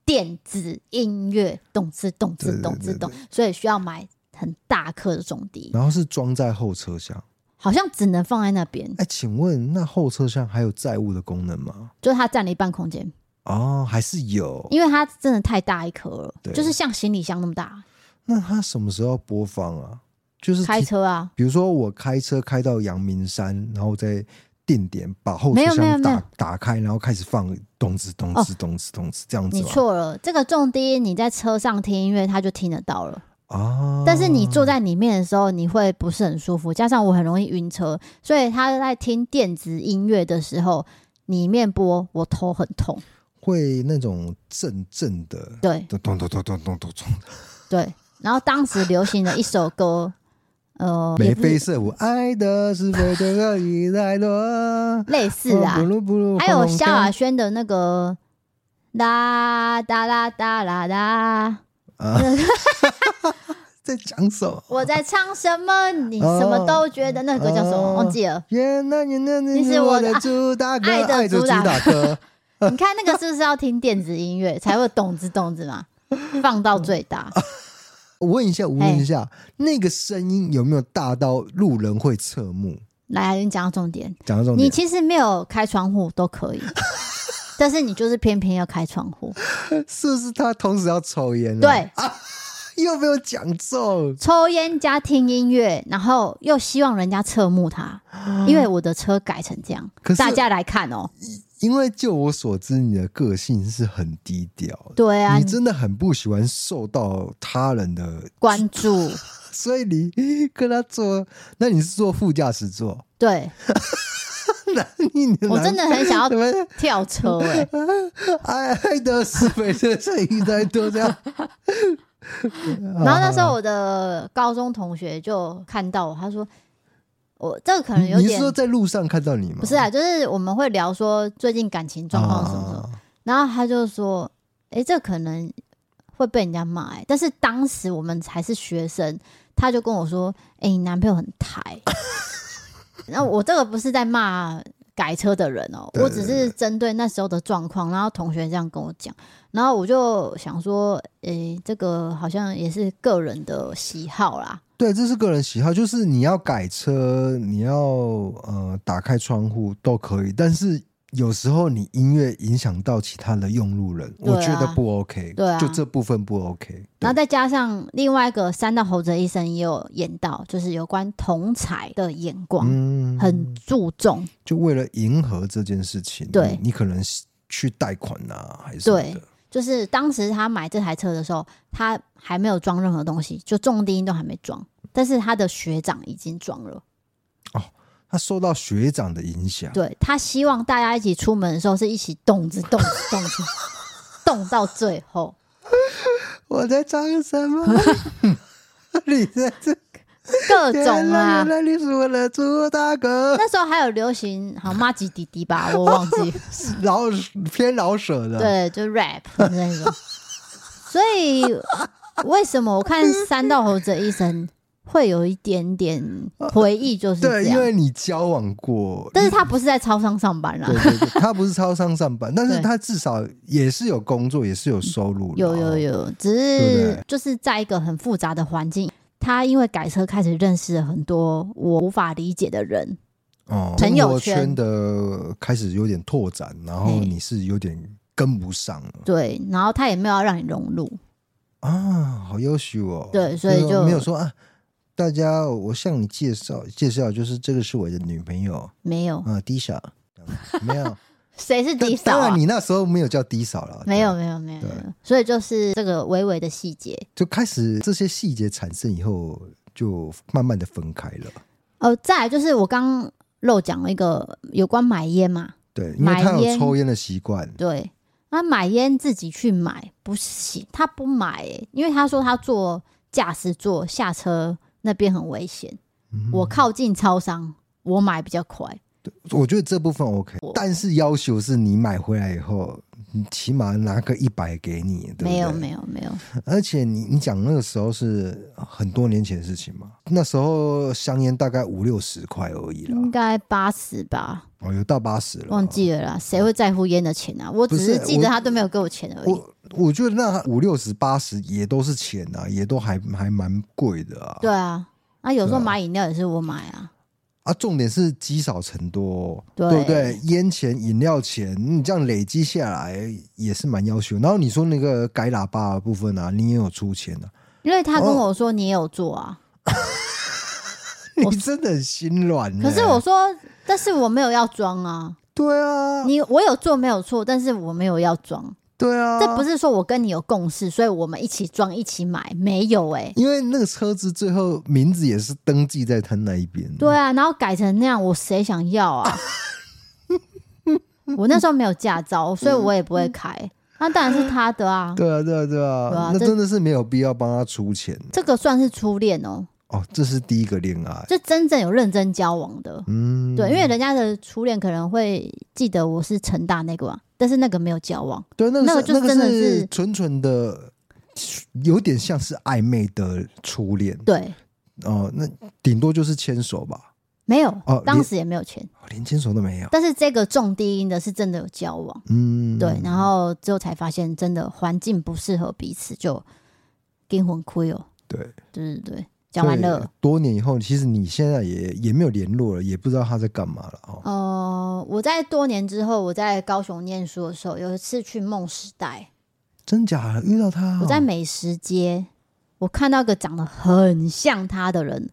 电子音乐，动次动次动次动，所以需要买很大颗的重低。然后是装在后车厢，好像只能放在那边。哎，请问那后车厢还有载物的功能吗？就是它占了一半空间。哦，还是有，因为它真的太大一颗了，就是像行李箱那么大。那它什么时候播放啊？就是开车啊，比如说我开车开到阳明山，然后再。定点把后车厢打打开，然后开始放动次动次动次动次这样子。你错了，这个重低音你在车上听音乐，它就听得到了啊。但是你坐在里面的时候，你会不是很舒服，加上我很容易晕车，所以他在听电子音乐的时候，里面播我头很痛，会那种震震的，对，咚咚咚咚咚咚咚的。对，然后当时流行的一首歌。呃，眉飞色舞，爱的是非得可以太多，类似啊，还有萧亚轩的那个啦哒啦哒啦哒，在讲什么？我在唱什么？你什么都觉得那个叫什么？忘记了。你是我的主打歌，爱的主打歌。你看那个是不是要听电子音乐才会动之动之嘛？放到最大。我问一下，我问一下，那个声音有没有大到路人会侧目？来，你讲到重点，讲到重点。你其实没有开窗户都可以，但是你就是偏偏要开窗户，是不是？他同时要抽烟，对啊，又没有讲中，抽烟加听音乐，然后又希望人家侧目他，因为我的车改成这样，可是大家来看哦。因为就我所知，你的个性是很低调。对啊，你真的很不喜欢受到他人的关注，所以你跟他坐，那你是坐副驾驶座？对，我真的很想要跳车哎、欸！爱爱的是每次声音在多这样。然后那时候我的高中同学就看到我，他说：“我这个可能有点……”你是说在路上看到你吗？不是啊，就是我们会聊说最近感情状况什么什么，然后他就说：“哎，这可能会被人家骂。”哎，但是当时我们还是学生，他就跟我说：“哎，你男朋友很抬。”然后我这个不是在骂改车的人哦，我只是针对那时候的状况，然后同学这样跟我讲。然后我就想说，诶，这个好像也是个人的喜好啦。对，这是个人喜好，就是你要改车，你要呃打开窗户都可以，但是有时候你音乐影响到其他的用路人，啊、我觉得不 OK。对、啊，就这部分不 OK。然后再加上另外一个三道猴子医生也有演到，就是有关同才的眼光，嗯，很注重，就为了迎合这件事情，对你，你可能去贷款啊，还是什么的。就是当时他买这台车的时候，他还没有装任何东西，就重低音都还没装。但是他的学长已经装了。受到学长的影响。对，他希望大家一起出门的时候是一起动着动着动着动到最后。我在唱什么？你在这？各种啊！原来你是我的猪大哥。那时候还有流行好麻吉弟弟吧，我忘记 老偏老舍的，对，就 rap 那种。所以为什么我看三道猴子一生会有一点点回忆，就是对，因为你交往过，但是他不是在超商上班啦，对对对，他不是超商上班，但是他至少也是有工作，也是有收入，有有有，只是就是在一个很复杂的环境。他因为改车开始认识了很多我无法理解的人，哦，朋友圈的开始有点拓展，然后你是有点跟不上了，对，然后他也没有要让你融入。啊，好优秀哦，对，所以就没有说啊，大家我向你介绍介绍，就是这个是我的女朋友，没有啊，低嫂，没有。谁是低嫂？当然，你那时候没有叫低嫂了。没有，没有，没有。所以就是这个微微的细节，就开始这些细节产生以后，就慢慢的分开了。呃，再来就是我刚漏讲了一个有关买烟嘛，对，因为他有抽烟的习惯。对，那买烟自己去买不行，他不买、欸，因为他说他坐驾驶座下车那边很危险。嗯、我靠近超商，我买比较快。我觉得这部分 OK，但是要求是你买回来以后，你起码拿个一百给你，对不对？没有没有没有。而且你你讲那个时候是很多年前的事情嘛，那时候香烟大概五六十块而已了，应该八十吧？哦，有到八十了，忘记了啦。谁会在乎烟的钱啊？我只是记得他都没有给我钱而已。我我觉得那五六十八十也都是钱啊，也都还还蛮贵的啊。对啊，那有时候买饮料也是我买啊。啊，重点是积少成多，对，对不对？烟钱、饮料钱，你这样累积下来也是蛮要求。然后你说那个改喇叭的部分啊，你也有出钱啊？因为他跟我说你也有做啊，哦、你真的很心软、欸。可是我说，但是我没有要装啊。对啊，你我有做没有错，但是我没有要装。对啊，这不是说我跟你有共识，所以我们一起装一起买，没有哎、欸。因为那个车子最后名字也是登记在他那一边。对啊，然后改成那样，我谁想要啊？我那时候没有驾照，所以我也不会开。那当然是他的啊。对啊，对啊，对啊，对啊，那真的是没有必要帮他出钱。这个算是初恋哦。哦，这是第一个恋爱，就真正有认真交往的。嗯，对，因为人家的初恋可能会记得我是成大那个啊，但是那个没有交往。对，那个、那个就真的是纯纯的，有点像是暧昧的初恋。对，哦，那顶多就是牵手吧。没有，哦，当时也没有牵，连牵手都没有。但是这个重低音的是真的有交往。嗯，对，然后之后才发现，真的环境不适合彼此，就灵魂亏哦。对，对对对。讲完了，多年以后，其实你现在也也没有联络了，也不知道他在干嘛了哦。呃，我在多年之后，我在高雄念书的时候，有一次去梦时代，真假的？遇到他，我在美食街，我看到个长得很像他的人，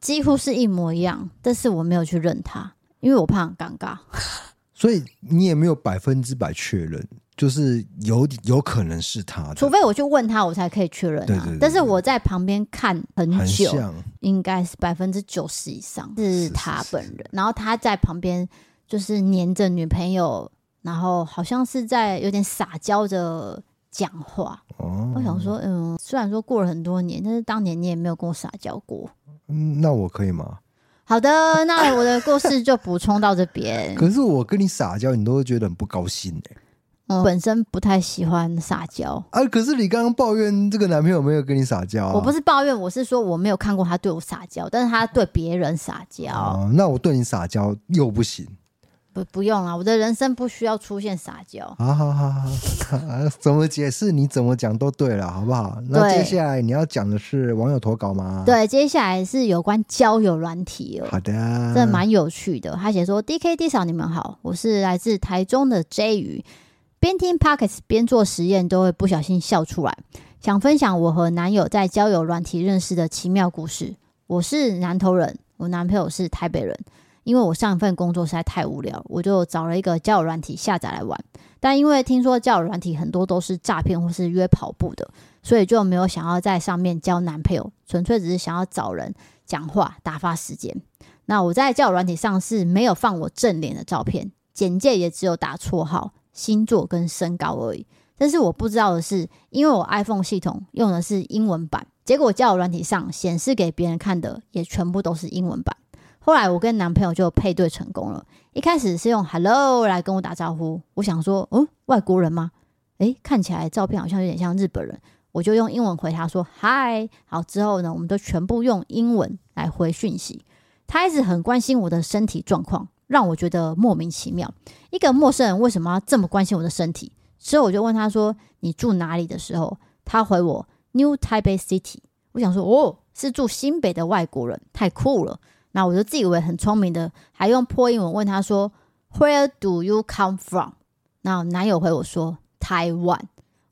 几乎是一模一样，但是我没有去认他，因为我怕很尴尬。所以你也没有百分之百确认就是有有可能是他的，除非我去问他，我才可以确认啊。对对对对，但是我在旁边看很久，很像应该是百分之九十以上是他本人。是是是，然后他在旁边就是黏着女朋友，然后好像是在有点撒娇着讲话。哦，我想说，嗯，虽然说过了很多年，但是当年你也没有跟我撒娇过。嗯，那我可以吗？好的，那我的故事就补充到这边。可是我跟你撒娇，你都会觉得很不高兴哎。我本身不太喜欢撒娇啊，可是你刚刚抱怨这个男朋友没有跟你撒娇啊？我不是抱怨，我是说我没有看过他对我撒娇，但是他对别人撒娇。哦，那我对你撒娇又不行？不，不用啊，我的人生不需要出现撒娇。好好好好，怎么解释你怎么讲都对了，好不好？那接下来你要讲的是网友投稿吗？对，接下来是有关交友软体哦。好的，这蛮有趣的。他写说：“D K D 嫂，你们好，我是来自台中的 J 鱼。”边听 Podcast 边做实验，都会不小心笑出来。想分享我和男友在交友软体认识的奇妙故事。我是南投人，我男朋友是台北人。因为我上一份工作实在太无聊，我就找了一个交友软体下载来玩。但因为听说交友软体很多都是诈骗或是约跑步的，所以就没有想要在上面交男朋友，纯粹只是想要找人讲话打发时间。那我在交友软体上是没有放我正脸的照片，简介也只有打绰号。星座跟身高而已，但是我不知道的是，因为我 iPhone 系统用的是英文版，结果交友软体上显示给别人看的也全部都是英文版。后来我跟男朋友就配对成功了，一开始是用 Hello 来跟我打招呼，我想说，嗯，外国人吗？诶，看起来照片好像有点像日本人，我就用英文回他说 Hi。好，之后呢，我们都全部用英文来回讯息，他一直很关心我的身体状况。让我觉得莫名其妙，一个陌生人为什么要这么关心我的身体？之后我就问他说：“你住哪里？”的时候，他回我 “New Taipei City”。我想说：“哦，是住新北的外国人，太酷了。”那我就自以为很聪明的，还用破英文问他说：“Where do you come from？” 那男友回我说：“Taiwan。”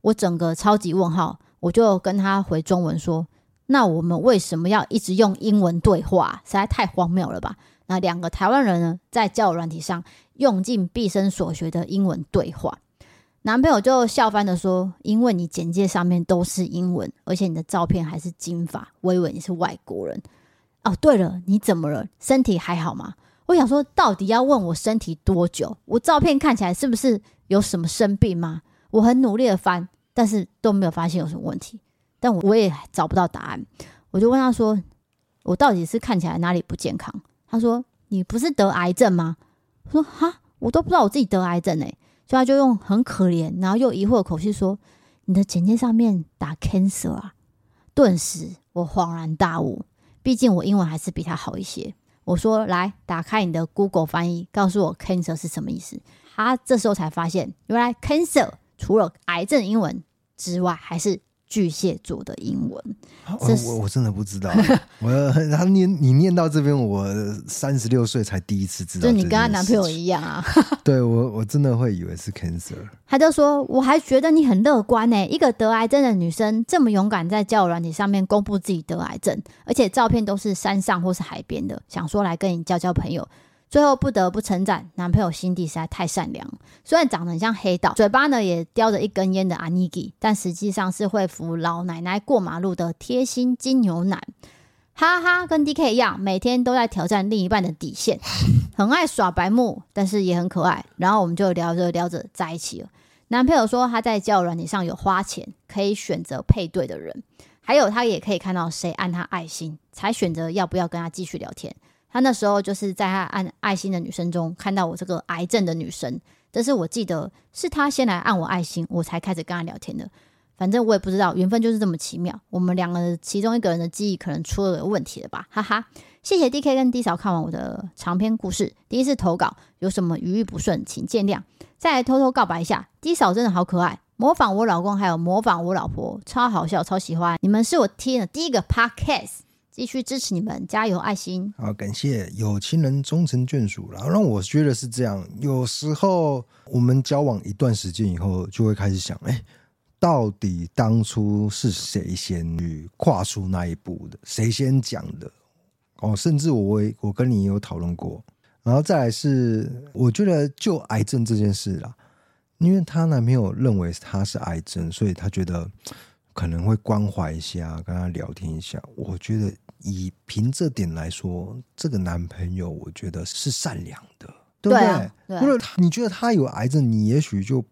我整个超级问号，我就跟他回中文说：“那我们为什么要一直用英文对话？实在太荒谬了吧！”那两个台湾人呢，在交友软体上用尽毕生所学的英文对话，男朋友就笑翻的说：“因为你简介上面都是英文，而且你的照片还是金发，我以为你是外国人。”哦，对了，你怎么了？身体还好吗？我想说，到底要问我身体多久？我照片看起来是不是有什么生病吗？我很努力的翻，但是都没有发现有什么问题，但我我也找不到答案。我就问他说：“我到底是看起来哪里不健康？”他说：“你不是得癌症吗？”我说：“哈，我都不知道我自己得癌症诶。”所以他就用很可怜，然后又疑惑的口气说：“你的简介上面打 cancer 啊？”顿时我恍然大悟，毕竟我英文还是比他好一些。我说：“来，打开你的 Google 翻译，告诉我 cancer 是什么意思。”他这时候才发现，原来 cancer 除了癌症英文之外，还是。巨蟹座的英文，哦、我我真的不知道。我他念你念到这边，我三十六岁才第一次知道。就你跟他男朋友一样啊？对，我我真的会以为是 cancer。他就说，我还觉得你很乐观呢，一个得癌症的女生这么勇敢，在交友软体上面公布自己得癌症，而且照片都是山上或是海边的，想说来跟你交交朋友。最后不得不称赞男朋友心地实在太善良，虽然长得很像黑道，嘴巴呢也叼着一根烟的阿尼基，但实际上是会扶老奶奶过马路的贴心金牛男，哈哈，跟 DK 一样，每天都在挑战另一半的底线，很爱耍白目，但是也很可爱。然后我们就聊着聊着在一起了。男朋友说他在交友软件上有花钱，可以选择配对的人，还有他也可以看到谁按他爱心，才选择要不要跟他继续聊天。他那时候就是在他按爱心的女生中看到我这个癌症的女生，但是我记得是他先来按我爱心，我才开始跟他聊天的。反正我也不知道，缘分就是这么奇妙。我们两个其中一个人的记忆可能出了问题了吧，哈哈。谢谢 DK 跟 D 嫂看完我的长篇故事，第一次投稿，有什么语义不顺请见谅。再来偷偷告白一下，D 嫂真的好可爱，模仿我老公还有模仿我老婆，超好笑，超喜欢。你们是我听的第一个 Podcast。继续支持你们，加油，爱心！好，感谢有情人终成眷属。然后让我觉得是这样，有时候我们交往一段时间以后，就会开始想，哎，到底当初是谁先去跨出那一步的？谁先讲的？哦，甚至我我跟你也有讨论过。然后再来是，我觉得就癌症这件事啦，因为她男朋友认为她是癌症，所以她觉得可能会关怀一下，跟他聊天一下。我觉得以凭这点来说，这个男朋友我觉得是善良的，对不对？对啊，对啊。因为你觉得他有癌症，你也许就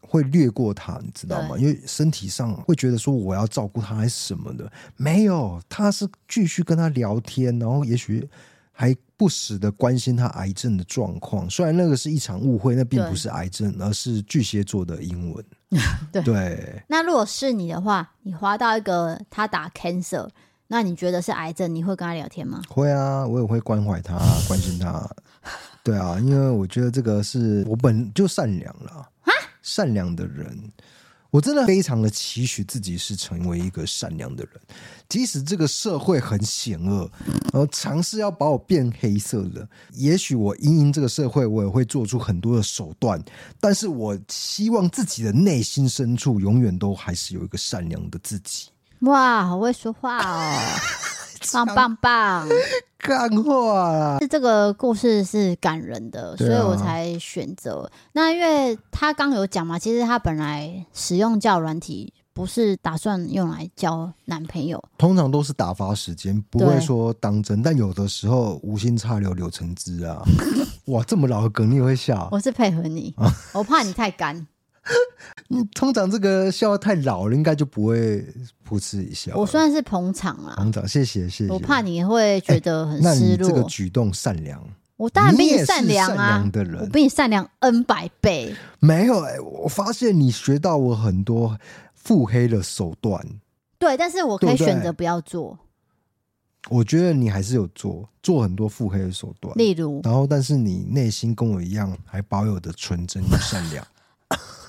会略过他，你知道吗？因为身体上会觉得说我要照顾他还是什么的，没有，他是继续跟他聊天，然后也许还不时的关心他癌症的状况。虽然那个是一场误会，那并不是癌症，而是巨蟹座的英文。对，对。那如果是你的话，你滑到一个他打 cancer，那你觉得是癌症，你会跟他聊天吗？会啊，我也会关怀他，关心他。对啊，因为我觉得这个是我本就善良了。善良的人，我真的非常的期许自己是成为一个善良的人，即使这个社会很险恶，然后尝试要把我变黑色的，也许我因应这个社会，我也会做出很多的手段，但是我希望自己的内心深处永远都还是有一个善良的自己。哇，好会说话哦！棒棒棒，干话啦！是这个故事是感人的，所以我才选择。那因为他刚有讲嘛，其实他本来使用交友软体不是打算用来交男朋友，通常都是打发时间，不会说当真。但有的时候无心插柳柳成枝啊！哇，这么老的梗你也会笑？我是配合你，我怕你太干。你通常这个笑话太老了，应该就不会噗嗤一笑。我算是捧场啦，捧场，谢谢谢谢。我怕你会觉得很失落。欸、那你这个举动善良，我当然比你善良啊，善良的人，我比你善良 N 百倍。没有哎、欸，我发现你学到我很多腹黑的手段。对，但是我可以选择不要做。我觉得你还是有做做很多腹黑的手段，例如，然后但是你内心跟我一样，还保有的纯真与善良。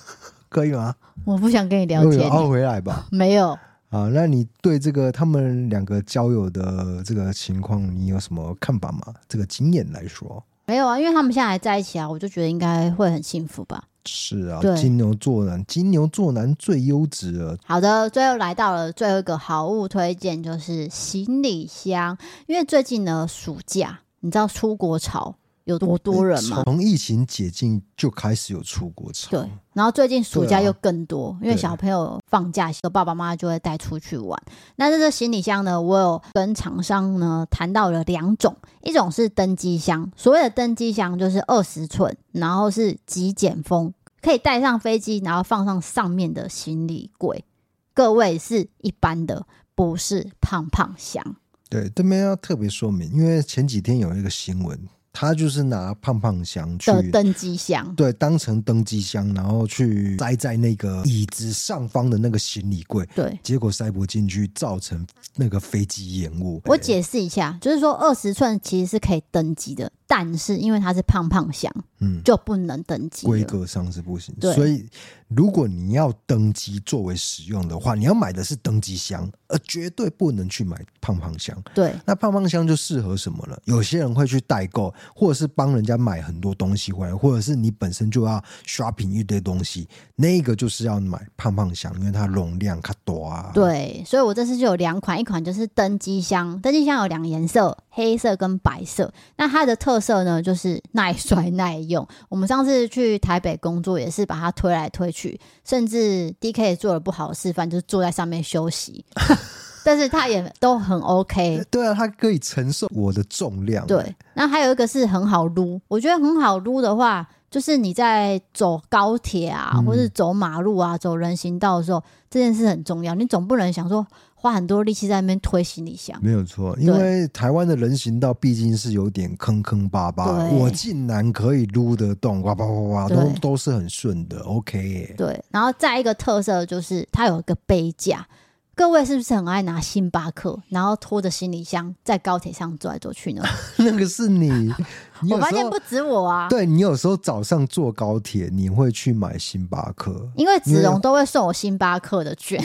可以吗？我不想跟你聊天。熬回来吧。没有。啊，那你对这个他们两个交友的这个情况，你有什么看法吗？这个经验来说，没有啊，因为他们现在还在一起啊，我就觉得应该会很幸福吧。是啊，金牛座男，金牛座男最优质了。好的，最后来到了最后一个好物推荐，就是行李箱。因为最近呢，暑假，你知道出国潮。有多多人吗？从疫情解禁就开始有出国潮，对。然后最近暑假又更多，因为小朋友放假，爸爸妈妈就会带出去玩。那这个行李箱呢，我有跟厂商呢谈到了两种，一种是登机箱，所谓的登机箱就是二十寸，然后是极简风，可以带上飞机，然后放上上面的行李柜。各位是一般的，不是胖胖箱。对，这边要特别说明，因为前几天有一个新闻。他就是拿胖胖箱去登机箱，对，当成登机箱，然后去塞在那个椅子上方的那个行李柜，对，结果塞不进去，造成那个飞机延误。我解释一下，就是说二十寸其实是可以登机的，但是因为它是胖胖箱，嗯，就不能登机，规格上是不行。所以如果你要登机作为使用的话，你要买的是登机箱，而绝对不能去买胖胖箱。对，那胖胖箱就适合什么了？有些人会去代购。或者是帮人家买很多东西回来，或者是你本身就要 shopping 一堆东西，那个就是要买胖胖箱，因为它容量卡多啊。对，所以我这次就有两款，一款就是登机箱，登机箱有两个颜色，黑色跟白色。那它的特色呢，就是耐摔耐用。我们上次去台北工作也是把它推来推去，甚至 DK 也做了不好的示范，就是坐在上面休息。但是它也都很 OK，对啊，它可以承受我的重量。对，那还有一个是很好撸，我觉得很好撸的话，就是你在走高铁啊，嗯、或是走马路啊，走人行道的时候，这件事很重要。你总不能想说花很多力气在那边推行李箱。没有错，因为台湾的人行道毕竟是有点坑坑巴巴，我竟然可以撸得动，哇哇哇哇，都都是很顺的，OK 欸。对，然后再一个特色就是它有一个杯架。各位是不是很爱拿星巴克，然后拖着行李箱在高铁上走来走去呢？那个是你，你我发现不止我啊。对，你有时候早上坐高铁，你会去买星巴克，因为子龙都会送我星巴克的券。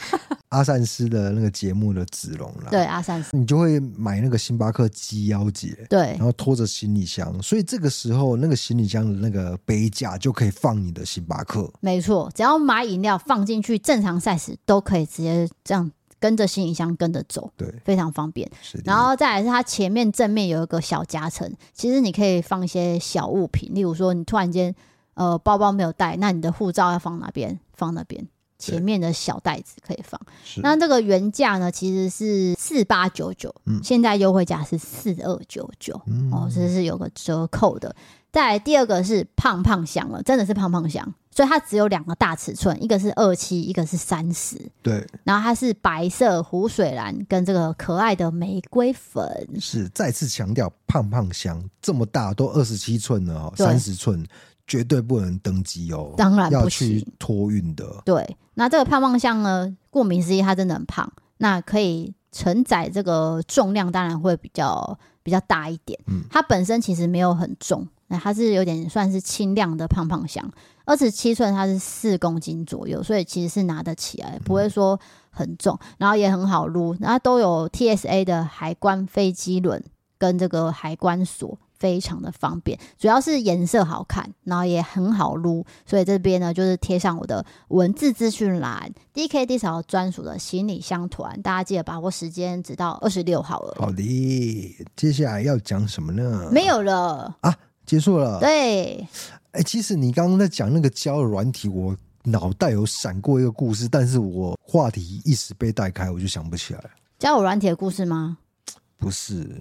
阿善斯的那个节目的子龙啦，对阿善斯，你就会买那个星巴克鸡腰节，对，然后拖着行李箱，所以这个时候那个行李箱的那个杯架就可以放你的星巴克，没错，只要买饮料放进去，正常 size 都可以直接这样跟着行李箱跟着走，对，非常方便。然后再来是它前面正面有一个小夹层，其实你可以放一些小物品，例如说你突然间。呃包包没有带，那你的护照要放哪边？放那边。前面的小袋子可以放，那这个原价呢，其实是四八九九，现在优惠价是四二九九，哦，这是有个折扣的。再来第二个是胖胖香了，真的是胖胖香，所以它只有两个大尺寸，一个是二七，一个是三十，对。然后它是白色湖水蓝跟这个可爱的玫瑰粉，是再次强调胖胖香这么大，都二十七寸了哦，三十寸。绝对不能登机哦，当然要去托运的。对，那这个胖胖箱呢？顾名思义，它真的很胖，那可以承载这个重量，当然会比较比较大一点。嗯，它本身其实没有很重，那它是有点算是轻量的胖胖箱，二十七寸，它是四公斤左右，所以其实是拿得起来，不会说很重，然后也很好撸，然后都有 TSA 的海关飞机轮跟这个海关锁。非常的方便，主要是颜色好看，然后也很好撸，所以这边呢就是贴上我的文字资讯栏，DK 低扫专属的行李箱团，大家记得把握时间，直到二十六号了。好的，接下来要讲什么呢？没有了啊，结束了。对，哎，其实你刚刚在讲那个交友软体，我脑袋有闪过一个故事，但是我话题一时被带开，我就想不起来。交友软体的故事吗？不是。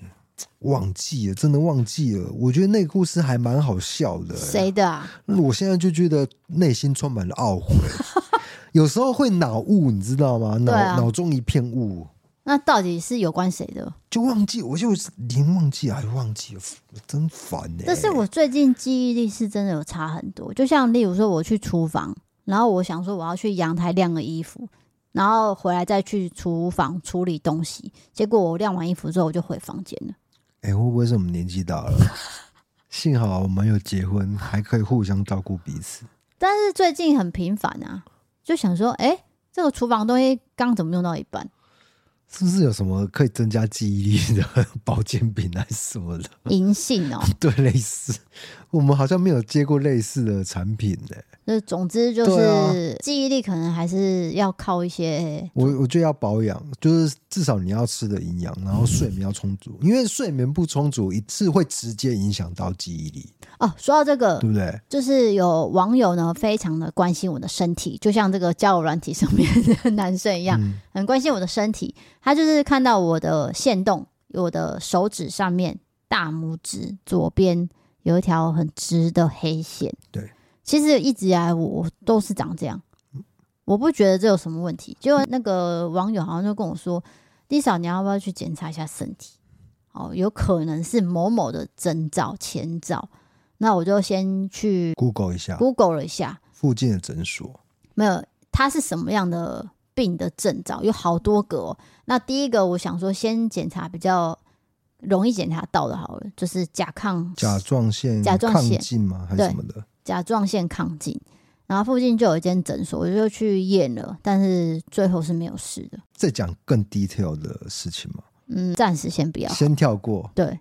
忘记了，真的忘记了。我觉得那个故事还蛮好笑的。谁的啊？我现在就觉得内心充满了懊悔，有时候会脑雾，你知道吗？脑脑、啊、中一片雾。那到底是有关谁的？就忘记，我就连忘记还忘记了，真烦呢、欸。但是我最近记忆力是真的有差很多。就像例如说，我去厨房，然后我想说我要去阳台晾个衣服。然后回来再去厨房处理东西，结果我晾完衣服之后我就回房间了。哎、欸，会不会是我们年纪大了？幸好我们有结婚，还可以互相照顾彼此。但是最近很频繁啊，就想说，哎，这个厨房东西刚怎么用到一半？是不是有什么可以增加记忆力的保健品还是什么的？银杏哦，对，类似。我们好像没有接过类似的产品呢。那总之就是记忆力可能还是要靠一些。我我觉得要保养，就是至少你要吃的营养，然后睡眠要充足，因为睡眠不充足，一次会直接影响到记忆力。哦，说到这个，对不对？就是有网友呢，非常的关心我的身体，就像这个交友软体上面的男生一样，嗯、很关心我的身体。他就是看到我的线动，我的手指上面大拇指左边有一条很直的黑线。对。其实一直以来我都是长这样，我不觉得这有什么问题。就那个网友好像就跟我说：“丽嫂，你要不要去检查一下身体？哦，有可能是某某的征兆前兆。”那我就先去 Google 一下，Google 了一下附近的诊所，没有，它是什么样的病的征兆？有好多个哦。那第一个，我想说先检查比较容易检查到的，好了，就是甲亢、甲状腺、甲状腺吗？还是什么的？甲状腺亢进，然后附近就有一间诊所，我就去验了，但是最后是没有事的。再讲更 detail 的事情吗？嗯，暂时先不要，先跳过。对，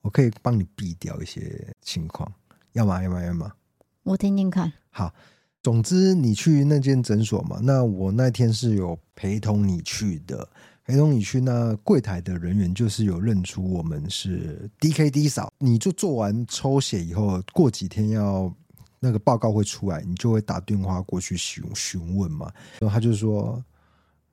我可以帮你避掉一些情况，要吗？要吗？要吗？我听听看。好，总之你去那间诊所嘛，那我那天是有陪同你去的，陪同你去，那柜台的人员就是有认出我们是 DKD 扫，你就做完抽血以后，过几天要。那个报告会出来，你就会打电话过去询询问嘛。然后他就说：“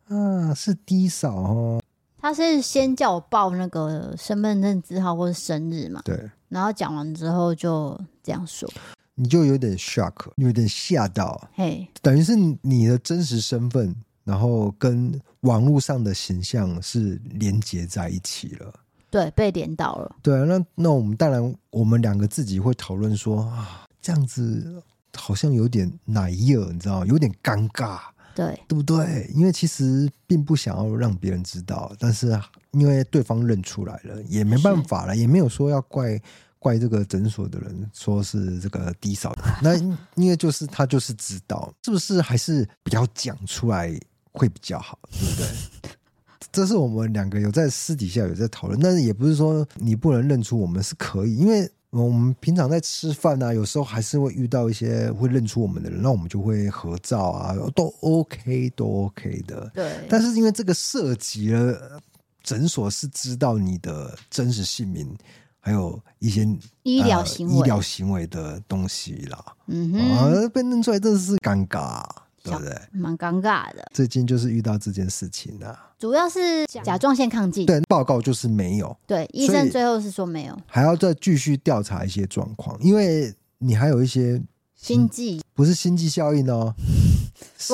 啊，是低嫂哦。”他是先叫我报那个身份证字号或者生日嘛。对。然后讲完之后就这样说，你就有点 shock，有点吓到。嘿，等于是你的真实身份，然后跟网络上的形象是连接在一起了。对，被连到了。对，那那我们当然，我们两个自己会讨论说啊。这样子好像有点奶热，你知道吗？有点尴尬，对，对不对？因为其实并不想要让别人知道，但是因为对方认出来了，也没办法了，也没有说要怪怪这个诊所的人，说是这个低扫的。那 因为就是他就是知道，是不是还是不要讲出来会比较好，对不对？这是我们两个有在私底下有在讨论，但是也不是说你不能认出我们是可以，因为。我们平常在吃饭啊，有时候还是会遇到一些会认出我们的人，那我们就会合照啊，都 OK，都 OK 的。对。但是因为这个涉及了诊所是知道你的真实姓名，还有一些医疗行为、呃、医疗行为的东西啦。嗯哼，啊，被认出来真的是尴尬，对不对？蛮尴尬的。最近就是遇到这件事情啊，主要是甲状腺亢进，对，报告就是没有。对，医生最后是说没有，还要再继续调查一些状况，因为你还有一些心悸，不是心悸效应哦，是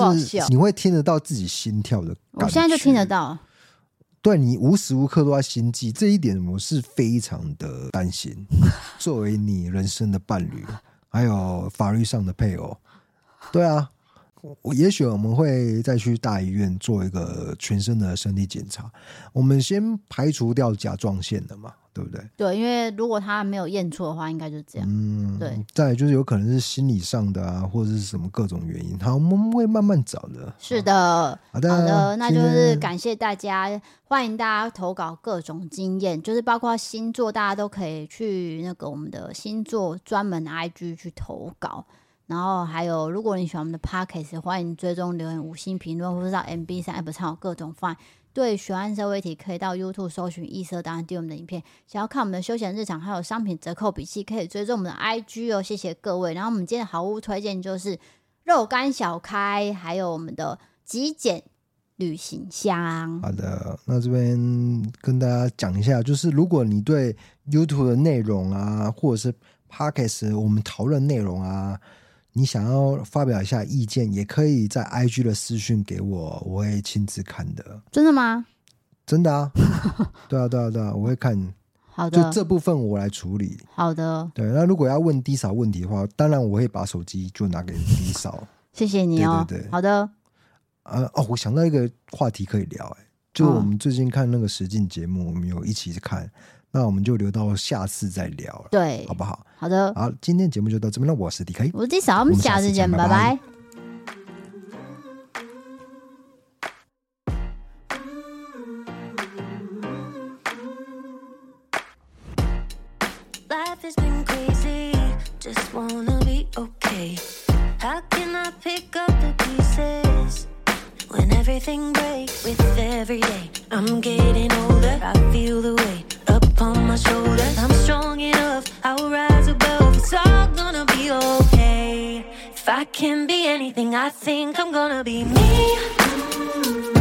你会听得到自己心跳的，我现在就听得到。对，你无时无刻都在心悸，这一点我是非常的担心。作为你人生的伴侣，还有法律上的配偶，对啊，我也许我们会再去大医院做一个全身的身体检查。我们先排除掉甲状腺的嘛。对不对？对，因为如果他没有验错的话，应该就是这样。嗯，对。再就是有可能是心理上的啊，或者是什么各种原因。好，我们会慢慢找的。是的，好的，好的，那就是感谢大家，欢迎大家投稿各种经验，就是包括星座，大家都可以去那个我们的星座专门 IG 去投稿。然后还有，如果你喜欢我们的 Podcast，欢迎追踪留言、五星评论，或者到 MB 三 App 上有各种方案。对，悬案社会体可以到 YouTube 搜寻异色档案，订阅我们的影片。想要看我们的休闲日常，还有商品折扣笔记，可以追踪我们的 IG 哦。谢谢各位。然后我们今天的好物推荐就是肉干小开，还有我们的极简旅行箱。好的，那这边跟大家讲一下，就是如果你对 YouTube 的内容啊，或者是 Podcast 我们讨论内容啊。你想要发表一下意见，也可以在 IG 的私讯给我，我会亲自看的。真的吗？真的啊！对啊，对啊，对啊，我会看。好的，就这部分我来处理。好的。对，那如果要问低嫂问题的话，当然我会把手机就拿给低嫂。谢谢你哦。对对对。好的。呃哦，我想到一个话题可以聊，哎，就我们最近看那个实境节目，我们有一起看。那我们就留到下次再聊了，对，好不好？好的，好，今天节目就到这边了。我是 DK，我是 D 嫂，我们下次见，拜拜。I upon my shoulders. I'm strong enough, I'll rise above. It's all gonna be okay. If I can be anything, I think I'm gonna be me.